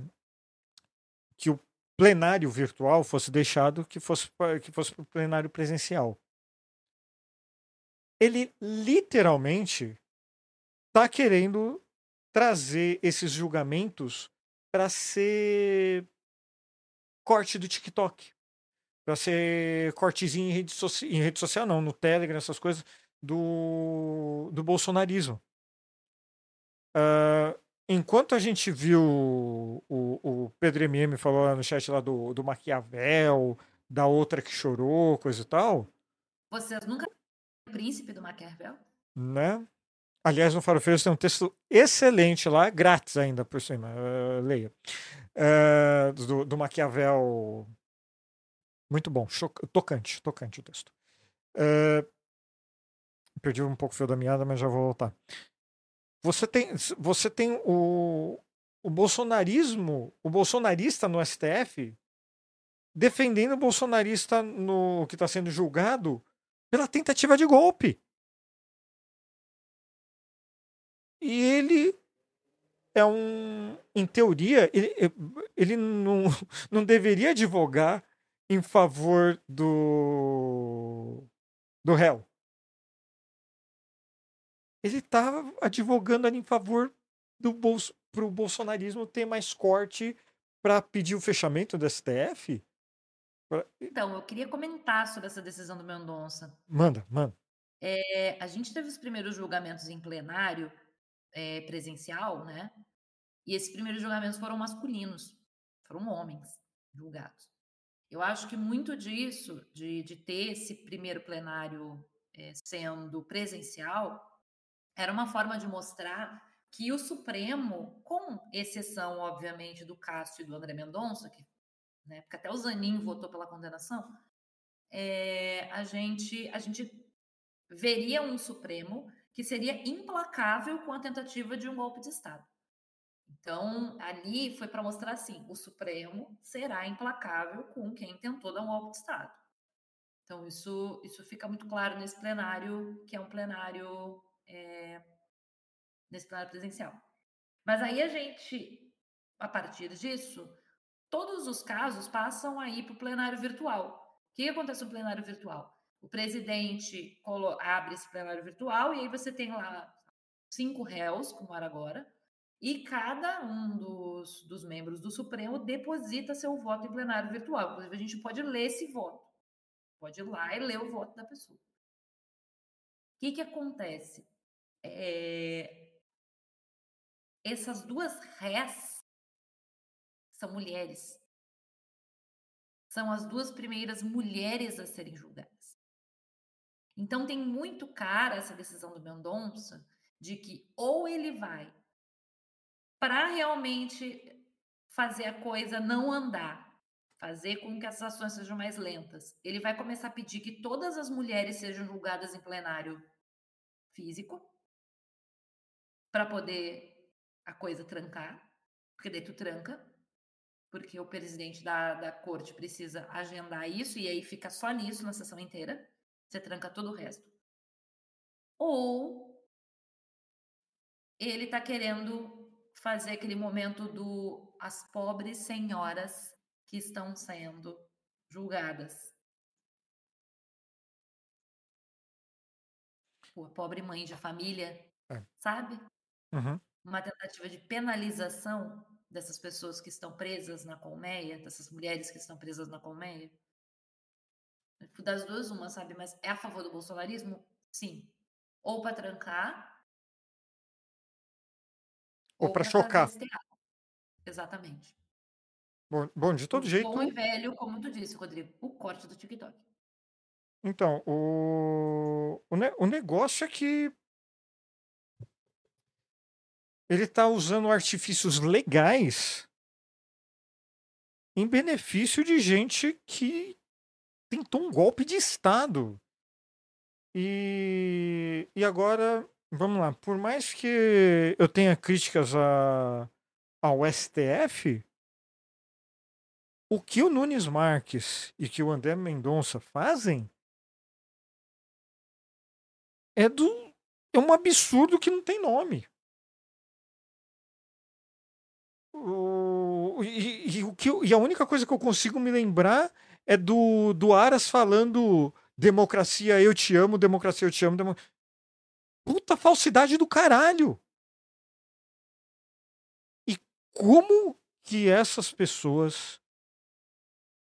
que o plenário virtual fosse deixado que fosse que fosse para o plenário presencial. Ele literalmente está querendo trazer esses julgamentos para ser corte do TikTok. Para ser cortezinho em rede, soci- em rede social, não, no Telegram, essas coisas do, do bolsonarismo. Ah, enquanto a gente viu o, o Pedro MM falou lá no chat lá do, do Maquiavel, da outra que chorou, coisa e tal, Vocês nunca viram o príncipe do Maquiavel? né? Aliás, no Farofeiros tem um texto excelente lá, grátis ainda por cima, eh, leia. Eh, do, do Maquiavel. Muito bom, tocante, tocante o texto. Eh, perdi um pouco o fio da meada, mas já vou voltar. Você tem, você tem o, o bolsonarismo, o bolsonarista no STF defendendo o bolsonarista no que está sendo julgado pela tentativa de golpe. E ele é um. Em teoria, ele, ele não, não deveria advogar em favor do. do réu. Ele está advogando ali em favor do bolso, para o bolsonarismo ter mais corte para pedir o fechamento do STF. Pra- Então, eu queria comentar sobre essa decisão do Mendonça. Manda, manda. É, a gente teve os primeiros julgamentos em plenário é, presencial, né? E esses primeiros julgamentos foram masculinos, foram homens julgados. Eu acho que muito disso, de, de ter esse primeiro plenário é, sendo presencial, era uma forma de mostrar que o Supremo, com exceção, obviamente, do Cássio e do André Mendonça, que né, porque até o Zanin votou pela condenação, é, a, gente, a gente veria um Supremo que seria implacável com a tentativa de um golpe de Estado. Então, ali foi para mostrar assim: o Supremo será implacável com quem tentou dar um golpe de Estado. Então, isso, isso fica muito claro nesse plenário, que é um plenário. É, nesse plenário presencial. Mas aí a gente, a partir disso, todos os casos passam aí para o plenário virtual. O que acontece no plenário virtual? O presidente abre esse plenário virtual e aí você tem lá cinco réus, como era agora, e cada um dos, dos membros do Supremo deposita seu voto em plenário virtual. Inclusive, a gente pode ler esse voto. Pode ir lá e ler o voto da pessoa. O que, que acontece? É, Essas duas rés são mulheres. São as duas primeiras mulheres a serem julgadas. Então tem muito cara essa decisão do Mendonça de que ou ele vai para realmente fazer a coisa não andar, fazer com que essas ações sejam mais lentas. Ele vai começar a pedir que todas as mulheres sejam julgadas em plenário físico para poder a coisa trancar, porque daí tu tranca, porque o presidente da, da corte precisa agendar isso e aí fica só nisso na sessão inteira. Você tranca todo o resto. Ou ele está querendo fazer aquele momento do as pobres senhoras que estão sendo julgadas. A pobre mãe de família, É. sabe? Uhum. Uma tentativa de penalização dessas pessoas que estão presas na colmeia, dessas mulheres que estão presas na colmeia. Das duas, uma, sabe? Mas é a favor do bolsonarismo? Sim. Ou para trancar. Ou pra pra chocar. Exatamente. Bom, bom, de todo O jeito. Bom e velho, como tu disse, Rodrigo, o corte do TikTok. Então, o, o, ne- o negócio é que ele está usando artifícios legais em benefício de gente que tentou um golpe de Estado. E, e agora, vamos lá, por mais que eu tenha críticas a, ao STF, o que o Nunes Marques e que o André Mendonça fazem é do é um absurdo que não tem nome. O, e, e o que e a única coisa que eu consigo me lembrar é do, do Aras falando democracia eu te amo, democracia eu te amo. demo-". Puta falsidade do caralho. E como que essas pessoas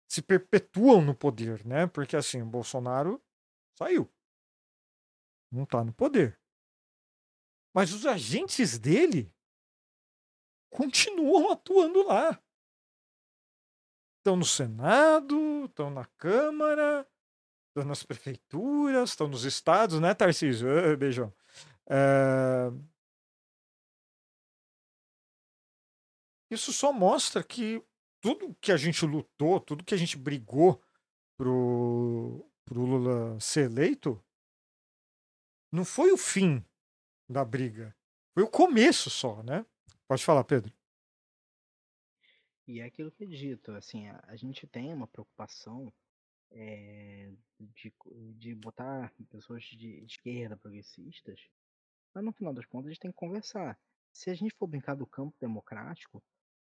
se perpetuam no poder, né? Porque assim, o Bolsonaro saiu. Não tá no poder. Mas os agentes dele continuam atuando lá. Estão no Senado, estão na Câmara, estão nas prefeituras, estão nos estados, né, Tarcísio? Beijão. É, Isso só mostra que tudo que a gente lutou, tudo que a gente brigou pro, pro Lula ser eleito, não foi o fim da briga. Foi o começo só, né? Pode falar, Pedro. E é aquilo que eu dito, assim, a, a gente tem uma preocupação eh, de, de botar pessoas de esquerda progressistas, mas no final das contas a gente tem que conversar. Se a gente for brincar do campo democrático,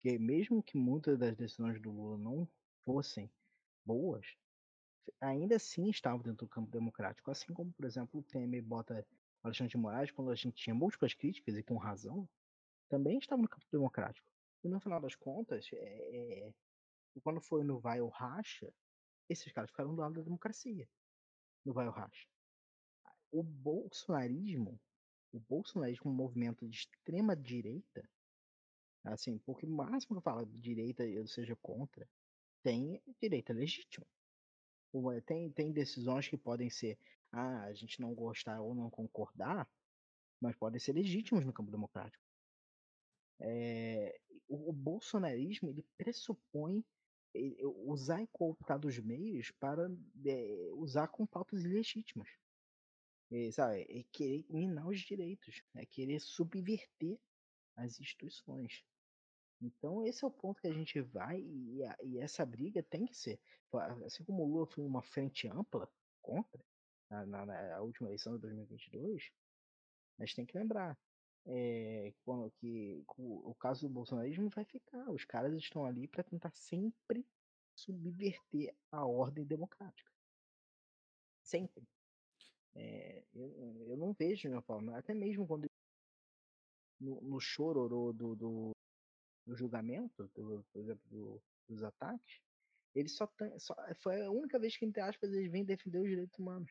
que mesmo que muitas das decisões do Lula não fossem boas, ainda assim estavam dentro do campo democrático. Assim como, por exemplo, o Temer bota Alexandre de Moraes, quando a gente tinha múltiplas críticas e com razão, também estava no campo democrático. E no final das contas, é, é, quando foi no vai ou racha, esses caras ficaram do lado da democracia. No vai ou racha. O bolsonarismo, o bolsonarismo como movimento de extrema direita, assim, porque o máximo que eu falo de direita, eu seja contra, tem direita legítima. É, Tem, tem decisões que podem ser, ah, a gente não gostar ou não concordar, mas podem ser legítimos no campo democrático. É, o, o bolsonarismo ele pressupõe eh, usar e cooptar dos meios para eh, usar com pautas ilegítimas. É, sabe, é querer minar os direitos, é querer subverter as instituições. Então esse é o ponto que a gente vai e, a- e essa briga tem que ser. Assim como o Lula foi uma frente ampla contra na, na- na última eleição de 2022, a gente tem que lembrar é, que o, o caso do bolsonarismo vai ficar. Os caras estão ali para tentar sempre subverter a ordem democrática. Sempre. É, eu, eu não vejo uma forma, até mesmo quando no, no chororô do, do, do julgamento, do, por exemplo, do- dos ataques, eles só, tem, só foi a única vez que, entre aspas, eles vêm defender os direitos humanos.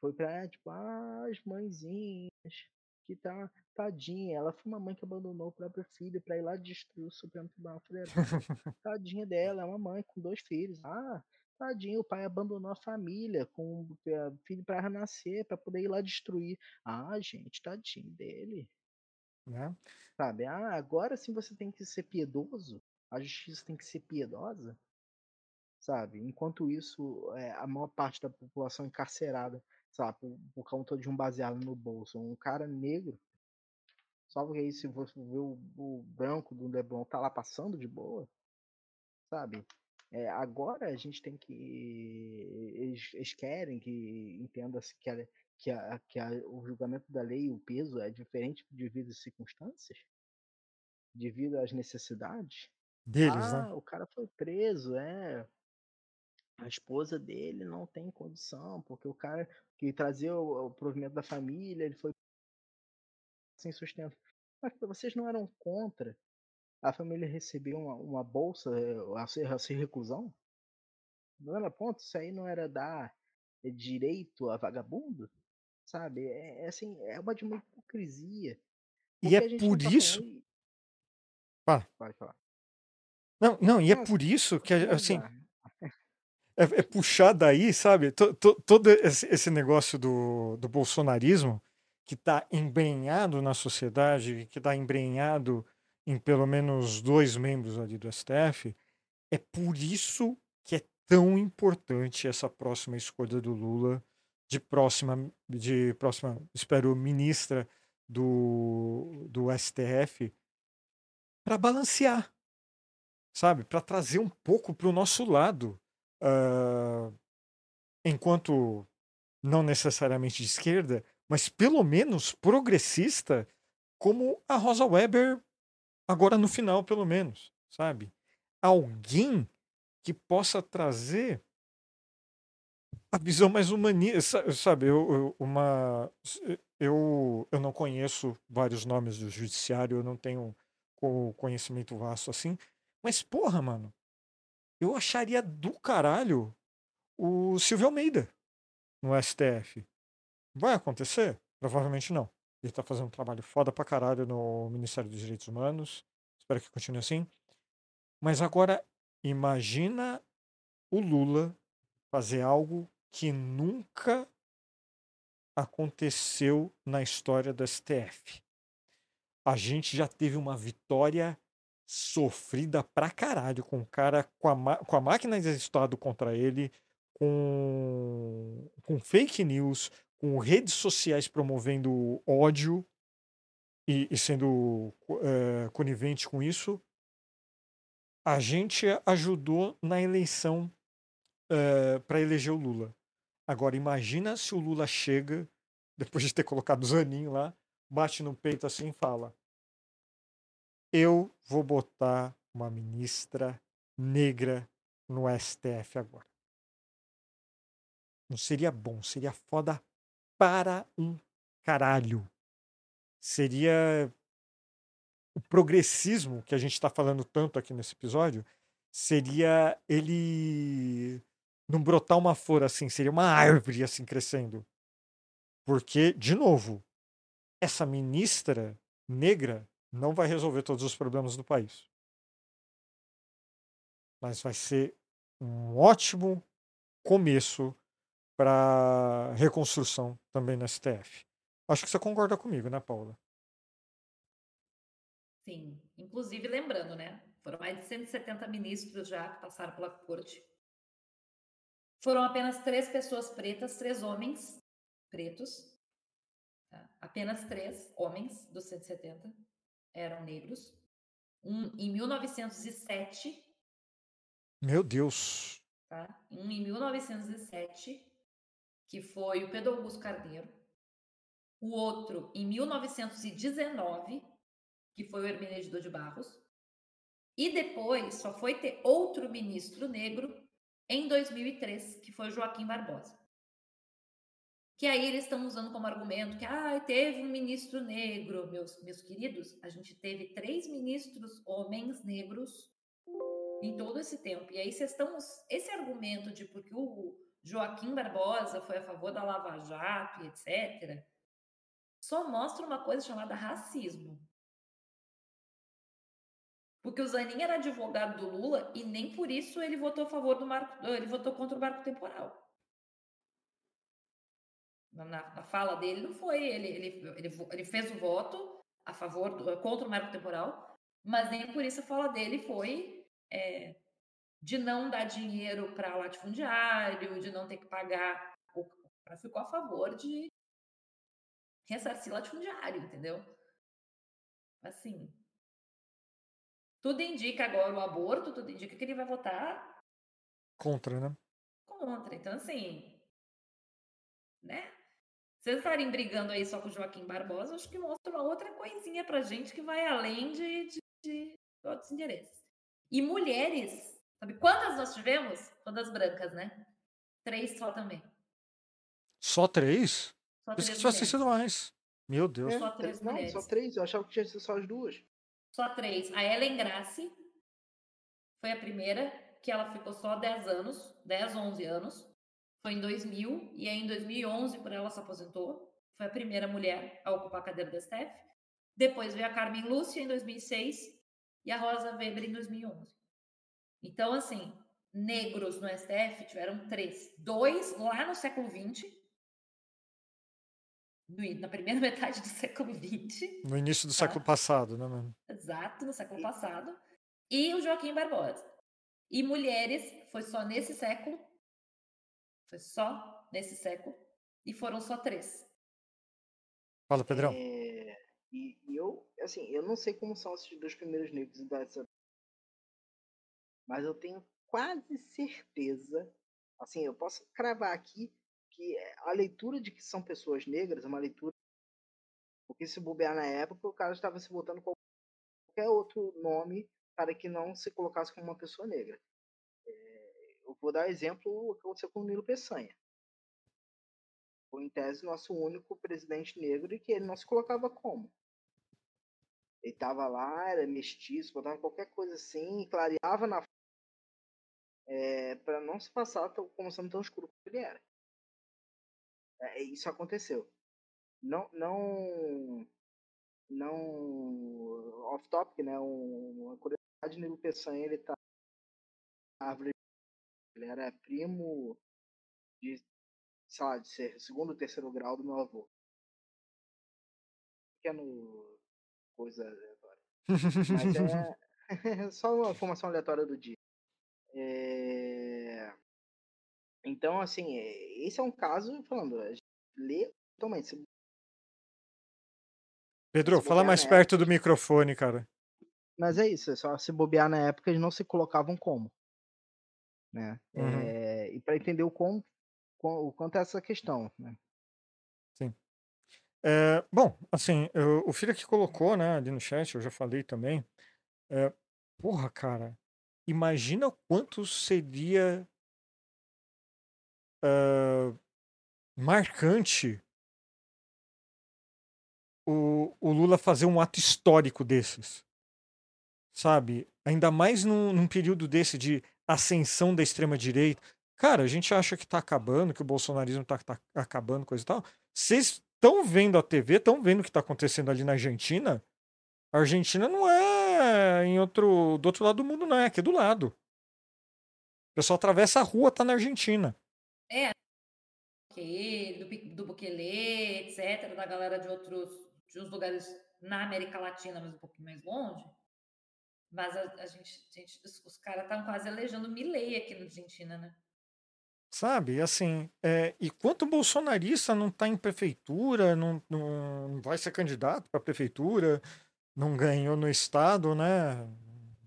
Foi pra, tipo, ah, as mãezinhas, que tá, tadinha, ela foi uma mãe que abandonou o próprio filho pra ir lá destruir o Supremo Tribunal Federal. Tadinha dela, é uma mãe com dois filhos. Ah, Tadinho, o pai abandonou a família com o filho para renascer, para poder ir lá destruir. Ah, gente, tadinho dele. Né? Sabe? Ah, agora sim você tem que ser piedoso. A justiça tem que ser piedosa. Sabe? Enquanto isso, é, a maior parte da população encarcerada, sabe, por, por conta de um baseado no bolso. Um cara negro. Só porque aí se você vê o, o branco do Leblon tá lá passando de boa, sabe? É, agora a gente tem que. Eles, eles querem que entenda-se que, a, que, a, que a, o julgamento da lei e o peso é diferente devido às circunstâncias, devido às necessidades. Deles, ah, né? o cara foi preso, é. A esposa dele não tem condição, porque o cara que trazia o, o provimento da família, ele foi sem sustento. Mas vocês não eram contra a família recebeu uma, uma bolsa a ser, a ser reclusão? Não era ponto? Isso aí não era dar direito a vagabundo? Sabe? É, é assim, é uma de uma hipocrisia. E é Porque a gente por tá isso. falando- Fala. Pode falar. Não, não, e é por isso que, assim. É, é puxar daí, sabe? To- to- todo esse negócio do, do bolsonarismo que está embrenhado na sociedade, que está embrenhado em pelo menos dois membros ali do STF, é por isso que é tão importante essa próxima escolha do Lula de próxima, de próxima, espero, ministra do, do STF para balancear, sabe? Para trazer um pouco para o nosso lado. Ah, enquanto não necessariamente de esquerda, mas pelo menos progressista, como a Rosa Weber, agora no final, pelo menos, sabe? Alguém que possa trazer a visão mais humanista, sabe? Eu, eu- uma, eu, eu não conheço vários nomes do judiciário, eu não tenho co- conhecimento vasto assim, mas porra, mano, eu acharia do caralho o Silvio Almeida no STF. Vai acontecer? Provavelmente não. Ele tá fazendo um trabalho foda pra caralho no Ministério dos Direitos Humanos. Espero que continue assim. Mas agora, imagina o Lula fazer algo que nunca aconteceu na história do STF. A gente já teve uma vitória sofrida pra caralho com o cara, com a, com a máquina de Estado contra ele, com, com fake news, com redes sociais promovendo ódio e, e sendo eh, conivente com isso. A gente ajudou na eleição para eleger o Lula. Agora, imagina se o Lula chega, depois de ter colocado o Zaninho lá, bate no peito assim e fala: Eu vou botar uma ministra negra no STF agora. Não seria bom, seria foda para um caralho. Seria o progressismo que a gente está falando tanto aqui nesse episódio, seria ele não brotar uma flor assim, seria uma árvore assim crescendo. Porque, de novo, essa ministra negra não vai resolver todos os problemas do país. Mas vai ser um ótimo começo para reconstrução também no STF. Acho que você concorda comigo, né, Paula? Sim. Inclusive, lembrando, né? Foram mais de 170 ministros já que passaram pela corte. Foram apenas três pessoas pretas, três homens pretos. tá? Apenas três homens dos 170 eram negros. Um em 1907, Meu Deus. tá? Um em 1907, que foi o Pedro Augusto Carneiro. O outro em 1919, que foi o Hermenegildo de Barros. E depois só foi ter outro ministro negro em 2003, que foi Joaquim Barbosa. Que aí eles estão usando como argumento que ah, teve um ministro negro, meus, meus queridos. A gente teve três ministros homens negros em todo esse tempo. E aí vocês estão. Esse argumento de porque o Joaquim Barbosa foi a favor da Lava Jato e etc., só mostra uma coisa chamada racismo. Porque o Zanin era advogado do Lula e nem por isso ele votou a favor do marco, ele votou contra o marco temporal. Na, na fala dele não foi, ele, ele, ele, ele fez o voto a favor do, contra o marco temporal, mas nem por isso a fala dele foi é, de não dar dinheiro para latifundiário, de não ter que pagar. Ela ficou a favor de ressarcir latifundiário, entendeu? Assim. Tudo indica agora o aborto, tudo indica que ele vai votar contra, né? Contra. Então, assim. Né? Vocês estarem brigando aí só com o Joaquim Barbosa, acho que mostra uma outra coisinha pra gente que vai além de, de, de outros interesses. E mulheres, sabe quantas nós tivemos? Todas brancas, né? Três só também. Só três? Só três tivesse mulheres. sido mais. Meu Deus. Só três não, mulheres. só três. Eu achava que tinha sido só as duas. Só três. A Ellen Grace foi a primeira, que ela ficou só 10 anos, 10, 11 anos. Foi em 2000, e aí em 2011, por ela se aposentou. Foi a primeira mulher a ocupar a cadeira da STF. Depois veio a Carmen Lúcia em 2006 e a Rosa Weber em 2011. Então, assim, negros no STF tiveram três. Dois lá no século XX, no- na primeira metade do século XX, No início do Tá. século passado, né, mano? exato, no século passado, e o Joaquim Barbosa. E mulheres, foi só nesse século, foi só nesse século, e foram só três. Fala, Pedrão. É, e, e eu, assim, eu não sei como são esses dois primeiros negros dessa. Mas eu tenho quase certeza, assim, eu posso cravar aqui que a leitura de que são pessoas negras é uma leitura. Porque se bobear na época, o cara estava se botando com qualquer outro nome para que não se colocasse como uma pessoa negra. Eu vou dar exemplo o que aconteceu com o Nilo Peçanha foi em tese nosso único presidente negro e que ele não se colocava como. Ele estava lá, era mestiço, botava qualquer coisa assim, clareava na é, para não se passar como sendo tão escuro como ele era. É, isso aconteceu. Não, não, não off topic, né? Um, uma curiosidade, Nilo Peçanha, ele tá árvore, ele era primo de sei lá, de ser segundo ou terceiro grau do meu avô. Pequeno coisa aleatória. Mas é só uma informação aleatória do dia. É, Então, assim, é, esse é um caso, falando, a gente lê totalmente. Pedro, fala mais perto do microfone, cara. Mas é isso, é só se bobear na época eles não se colocavam como. Né? Uhum. É, E para entender o, quão, quão- o quanto é essa questão. Né? É, bom, assim, eu- o filho que colocou, né, ali no chat, eu já falei também. É, porra, cara, imagina o quanto seria ah, marcante o, o Lula fazer um ato histórico desses. Sabe? Ainda mais num, num período desse de ascensão da extrema-direita. Cara, a gente acha que tá acabando, que o bolsonarismo tá, tá acabando, coisa e tal. Vocês estão vendo a TV, estão vendo o que está acontecendo ali na Argentina. A Argentina não é em outro, do outro lado do mundo, não, é aqui do lado. O pessoal atravessa a rua, tá na Argentina. Bukele, do, do Bukele, etc., da galera de outros, de uns lugares na América Latina, mas um pouquinho mais longe. Mas a, a gente, gente, os, os caras estão quase elegendo Milley aqui na Argentina, né? Sabe, assim, é, e quanto bolsonarista não tá em prefeitura, não, não, não vai ser candidato para prefeitura, não ganhou no estado, né?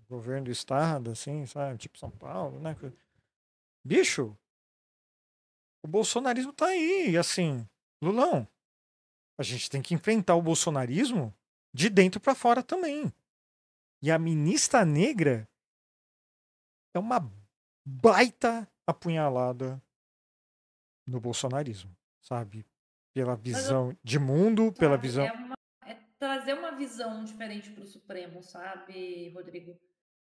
Governo do estado, assim, sabe? Tipo São Paulo, né? Bicho, o bolsonarismo tá aí, assim, Lulão, a gente tem que enfrentar o bolsonarismo de dentro para fora também. E a ministra negra é uma baita apunhalada no bolsonarismo, sabe? Pela visão de mundo, pela Sabe? visão. É, uma- é trazer uma visão diferente para o Supremo, sabe, Rodrigo?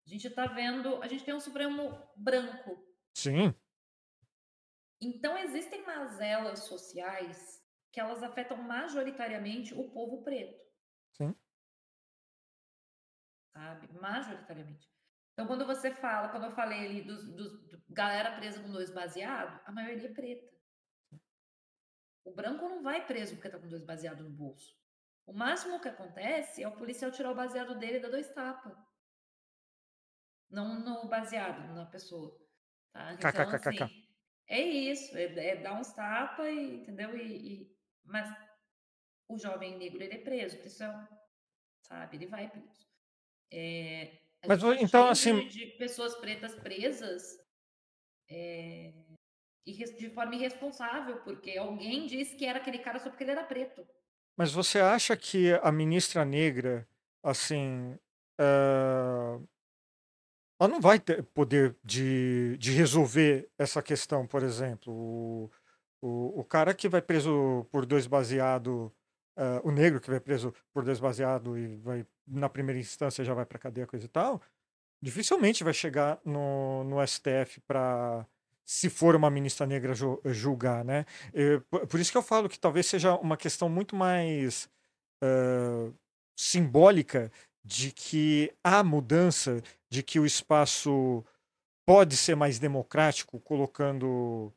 A gente tá vendo, a gente tem um Supremo branco. Sim, Então existem mazelas sociais que elas afetam majoritariamente o povo preto. Sabe? Majoritariamente. Então, quando você fala, quando eu falei ali dos, dos do galera presa com dois baseados, a maioria é preta. O branco não vai preso porque tá com dois baseados no bolso. O máximo que acontece é o policial tirar o baseado dele e dar dois tapas. Não no baseado, na pessoa. Tá? Então, assim, é isso, é, é dar uns tapas, entendeu? E, e- mas o jovem negro, ele é preso, por isso é, sabe, ele vai preso. É, Mas então, assim- de, de pessoas pretas presas é, e de forma irresponsável, porque alguém disse que era aquele cara só porque ele era preto. Mas você acha que a ministra negra, assim, eh, ela não vai ter poder de, de resolver essa questão, por exemplo? O, o, o cara que vai preso por dois baseado, eh, o negro que vai preso por dois baseado e vai, na primeira instância, já vai para cadeia, coisa e tal, dificilmente vai chegar no, no STF para, se for uma ministra negra, ju- julgar, né? Por, isso que eu falo que talvez seja uma questão muito mais eh, simbólica de que há mudança, de que o espaço pode ser mais democrático, colocando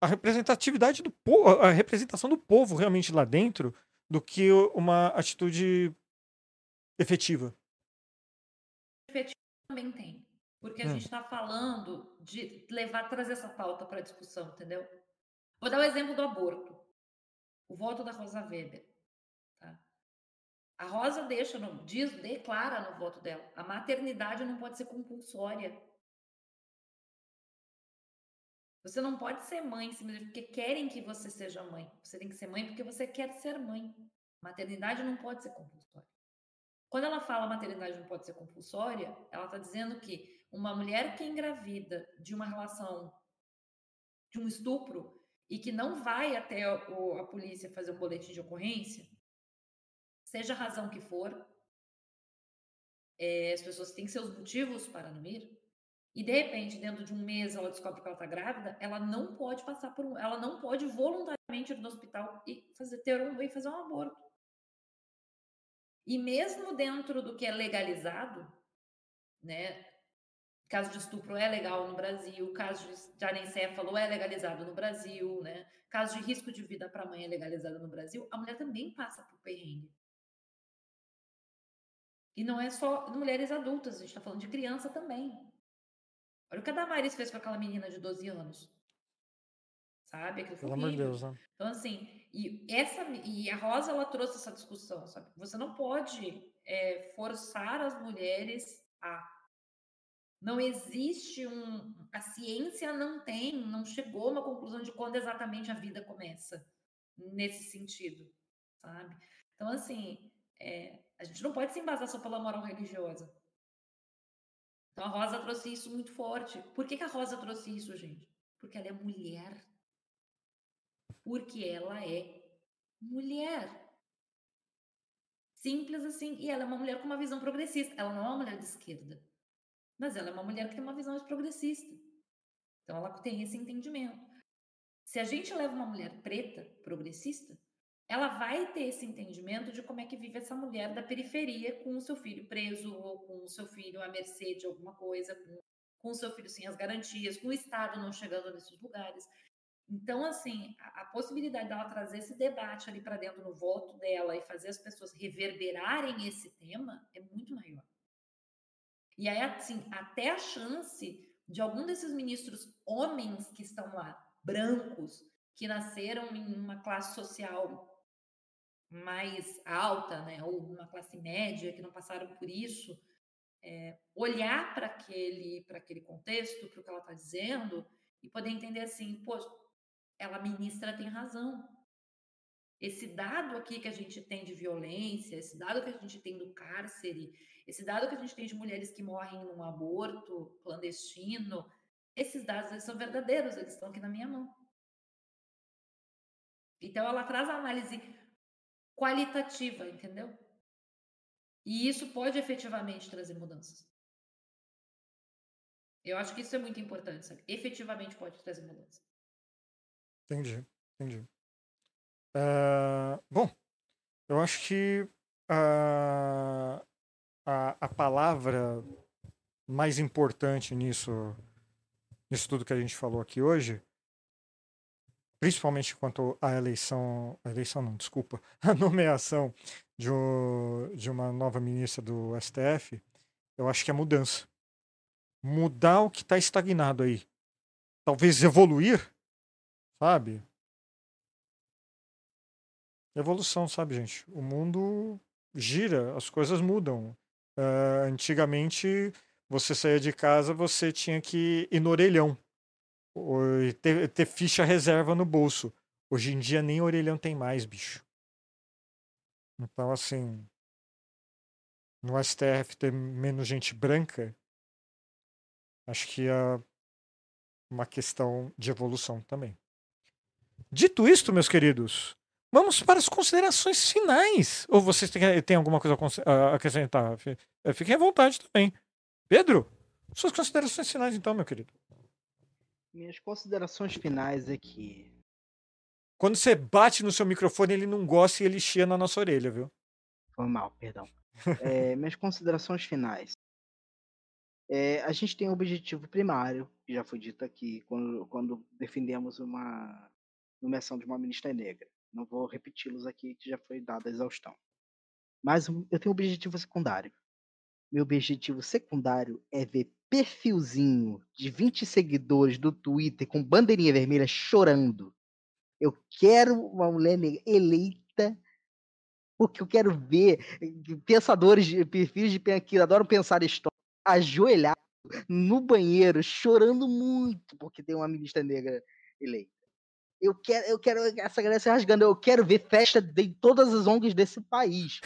a representatividade do povo, a representação do povo realmente lá dentro, do que uma atitude efetiva. também tem. Porque a Hum. gente está falando de levar, trazer essa pauta para discussão, entendeu? Vou dar o exemplo do aborto. O voto da Rosa Weber. tá? A Rosa deixa, no, diz, declara no voto dela, a maternidade não pode ser compulsória. Você não pode ser mãe porque querem que você seja mãe. Você tem que ser mãe porque você quer ser mãe. Maternidade não pode ser compulsória. Quando ela fala maternidade não pode ser compulsória, ela está dizendo que uma mulher que é engravida de uma relação, de um estupro, e que não vai até o- a polícia fazer um boletim de ocorrência, seja a razão que for, é, as pessoas têm seus motivos para não ir, e de repente, dentro de um mês, ela descobre que ela está grávida, ela não pode passar por um. Ela não pode voluntariamente ir no hospital e fazer, ter um, e fazer um aborto. E mesmo dentro do que é legalizado, né? Caso de estupro é legal no Brasil, caso de anencefalo é legalizado no Brasil, né? Caso de risco de vida para a mãe é legalizado no Brasil, a mulher também passa por perrengue. E não é só mulheres adultas, a gente está falando de criança também. Olha o que a Damaris fez com aquela menina de 12 anos. Sabe? Aquilo foi Pelo amor de. Deus, né? Então, assim, e, essa, e a Rosa, ela trouxe essa discussão, sabe? Você não pode é, forçar as mulheres a. Não existe um. A ciência não tem, não chegou a uma conclusão de quando exatamente a vida começa, nesse sentido, sabe? Então, assim, é, a gente não pode se embasar só pela moral religiosa. Então, a Rosa trouxe isso muito forte. Por que, que a Rosa trouxe isso, gente? Porque ela é mulher porque ela é mulher. Simples assim. E ela é uma mulher com uma visão progressista. Ela não é uma mulher de esquerda. Mas ela é uma mulher que tem uma visão mais progressista. Então ela tem esse entendimento. Se a gente leva uma mulher preta, progressista, ela vai ter esse entendimento de como é que vive essa mulher da periferia com o seu filho preso, ou com o seu filho à mercê de alguma coisa, com, com o seu filho sem as garantias, com o Estado não chegando nesses lugares. Então, assim, a, a possibilidade dela trazer esse debate ali para dentro no voto dela e fazer as pessoas reverberarem esse tema é muito maior. E aí, assim, até a chance de algum desses ministros homens que estão lá, brancos, que nasceram em uma classe social mais alta, né, ou uma classe média, que não passaram por isso, é, olhar para aquele, aquele contexto, para o que ela está dizendo, e poder entender assim, pô, ela ministra tem razão. Esse dado aqui que a gente tem de violência, esse dado que a gente tem do cárcere, esse dado que a gente tem de mulheres que morrem num aborto clandestino, esses dados eles são verdadeiros, eles estão aqui na minha mão. Então ela traz a análise qualitativa, entendeu? E isso pode efetivamente trazer mudanças. Eu acho que isso é muito importante, sabe? Efetivamente pode trazer mudança. Entendi, entendi. Ah, bom, eu acho que ah, a, a palavra mais importante nisso, nisso tudo que a gente falou aqui hoje, principalmente quanto à eleição, a eleição não, desculpa, a nomeação de, um, de uma nova ministra do STF, eu acho que é mudança. Mudar o que está estagnado aí. Talvez evoluir, sabe? Evolução, sabe, gente? O mundo gira, as coisas mudam. Uh, antigamente, você saía de casa, você tinha que ir no orelhão. Ter, ter ficha reserva no bolso. Hoje em dia nem orelhão tem mais, bicho. Então, assim, no STF ter menos gente branca, acho que é uma questão de evolução também. Dito isto, meus queridos, Vamos para as considerações finais. Ou vocês têm, têm alguma coisa a acrescentar? Eh, fiquem à vontade também. Pedro, suas considerações finais, então, meu querido. Minhas considerações finais é que. Quando você bate no seu microfone, ele não gosta e ele chia na nossa orelha, viu? Foi mal, perdão. é, minhas considerações finais. É, a gente tem um objetivo primário, que já foi dito aqui, quando, quando defendemos uma nomeação de uma ministra negra. Não vou repeti-los aqui, que já foi dada a exaustão. Mas eu tenho um objetivo secundário. Meu objetivo secundário é ver perfilzinho de 20 seguidores do Twitter com bandeirinha vermelha chorando. Eu quero uma mulher eleita porque eu quero ver pensadores, perfis de que adoram pensar história, ajoelhado no banheiro, chorando muito porque tem uma ministra negra eleita. Eu quero, eu quero essa galera se rasgando. Eu quero ver festa de todas as ONGs desse país.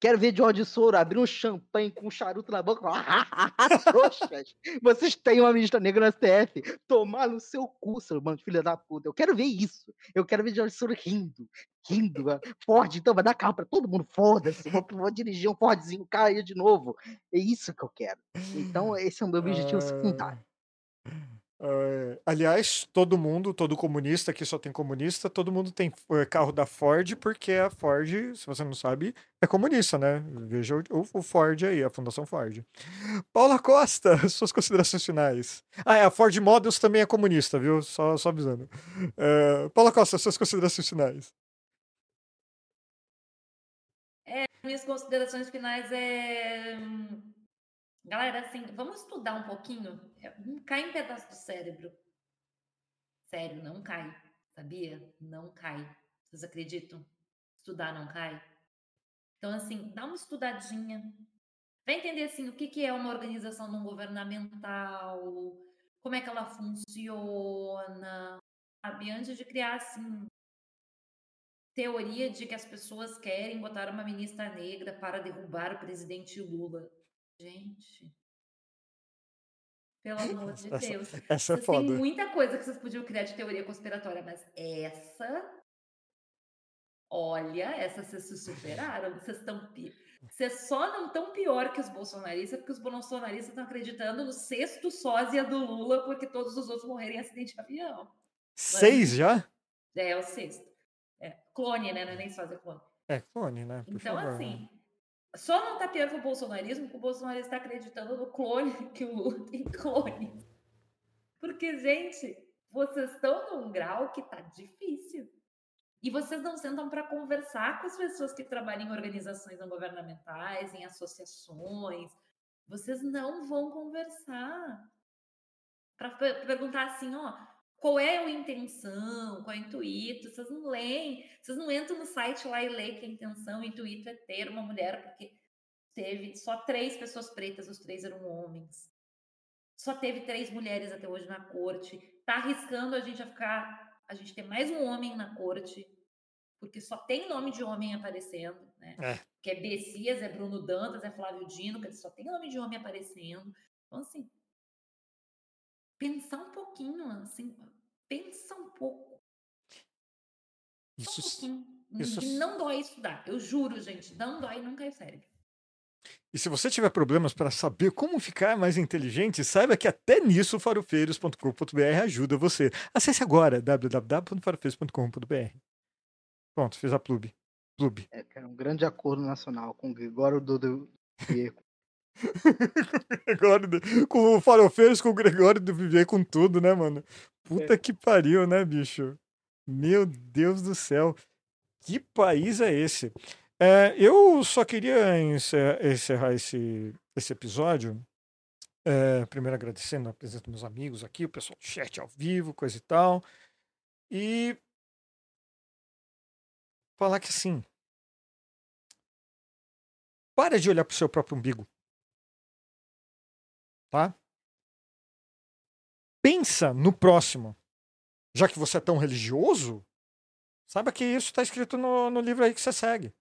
Quero ver George Soro abrir um champanhe com um charuto na boca. Trouxas! Vocês têm uma ministra negra no STF. Tomar no seu cu, seu mano, filha da puta. Eu quero ver isso. Eu quero ver George Soro rindo. Rindo. Ford, então vai dar carro pra todo mundo. Foda-se. Vou, vou, dirigir um Fordzinho, cair de novo. É isso que eu quero. Então, esse é o meu objetivo secundário. Uh, aliás, todo mundo, todo comunista, aqui só tem comunista, todo mundo tem uh, carro da Ford, porque a Ford, se você não sabe, é comunista, né? Veja o, o, Ford aí, a Fundação Ford. Paula Costa, suas considerações finais. Ah, é, a Ford Models também é comunista, viu? Só, só avisando. Uh, Paula Costa, suas considerações finais. É, minhas considerações finais é hum, Galera, assim, vamos estudar um pouquinho. É, não cai em pedaço do cérebro. Sério, não cai. Sabia? Não cai. Vocês acreditam? Estudar não cai? Então, assim, dá uma estudadinha. Vai entender, assim, o que, que é uma organização não governamental, como é que ela funciona, sabe? Antes de criar, assim, teoria de que as pessoas querem botar uma ministra negra para derrubar o presidente Lula. Gente. Pelo amor de essa, Deus. Essa é foda. Tem muita coisa que vocês podiam criar de teoria conspiratória, mas essa. Olha, essa vocês se superaram. Vocês estão. Vocês só não estão pior que os bolsonaristas, porque os bolsonaristas estão acreditando no sexto sósia do Lula, porque todos os outros morreram em acidente de avião. Seis já? É, é o sexto. É, clone, né? Não é nem sósia, clone. É, clone, né? Por então, favor, assim, né? Só não tá pior que o bolsonarismo, porque o Bolsonaro está acreditando no clone, que o Lula tem clone. Porque, gente, vocês estão num grau que tá difícil. E vocês não sentam para conversar com as pessoas que trabalham em organizações não governamentais, em associações. Vocês não vão conversar para perguntar assim, ó, qual é a intenção, qual é o intuito, vocês não leem, vocês não entram no site lá e leem que a intenção, o intuito é ter uma mulher, porque teve só três pessoas pretas, os três eram homens. Só teve três mulheres até hoje na corte. Tá arriscando a gente a ficar, a gente ter mais um homem na corte, porque só tem nome de homem aparecendo, né? É. Que é Bessias, é Bruno Dantas, é Flávio Dino, que só tem nome de homem aparecendo. Então, assim, pensar um pouquinho, assim, pensa um pouco. Isso, um isso... não dói estudar, eu juro, gente, não dói nunca é sério. E se você tiver problemas para saber como ficar mais inteligente, saiba que até nisso farofeiros.com.br ajuda você. Acesse agora www.farofeiros.com.br. Pronto, fiz a plub. plub. É, um grande acordo nacional com o Gregório Dudu com, o Gregório do- com o Farofeiros, com o Gregório do Viver, com tudo, né, mano? Puta que pariu, né, bicho? Meu Deus do céu. Que país é esse? É, eu só queria encer- encerrar esse, esse episódio. é, primeiro agradecendo a presença dos meus amigos aqui, o pessoal do chat ao vivo, coisa e tal. E falar que assim. Para de olhar pro seu próprio umbigo. Tá? Pensa no próximo. Já que você é tão religioso, saiba que isso está escrito no, no livro aí que você segue.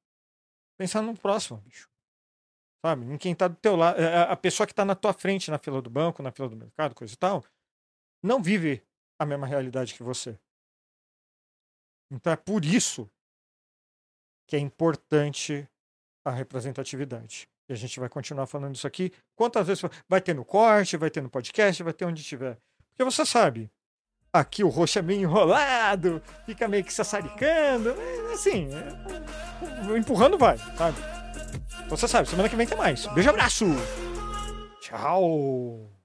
Pensa no próximo, bicho. Sabe? Em quem tá do teu lado. A pessoa que tá na tua frente na fila do banco, na fila do mercado, coisa e tal, não vive a mesma realidade que você. Então é por isso que é importante a representatividade. E a gente vai continuar falando isso aqui. Quantas vezes vai ter no corte, vai ter no podcast, vai ter onde tiver. Porque você sabe, aqui o roxo é meio enrolado, fica meio que sassaricando. é Assim, é- empurrando vai, sabe? Então você sabe, semana que vem tem mais. Beijo, abraço! Tchau!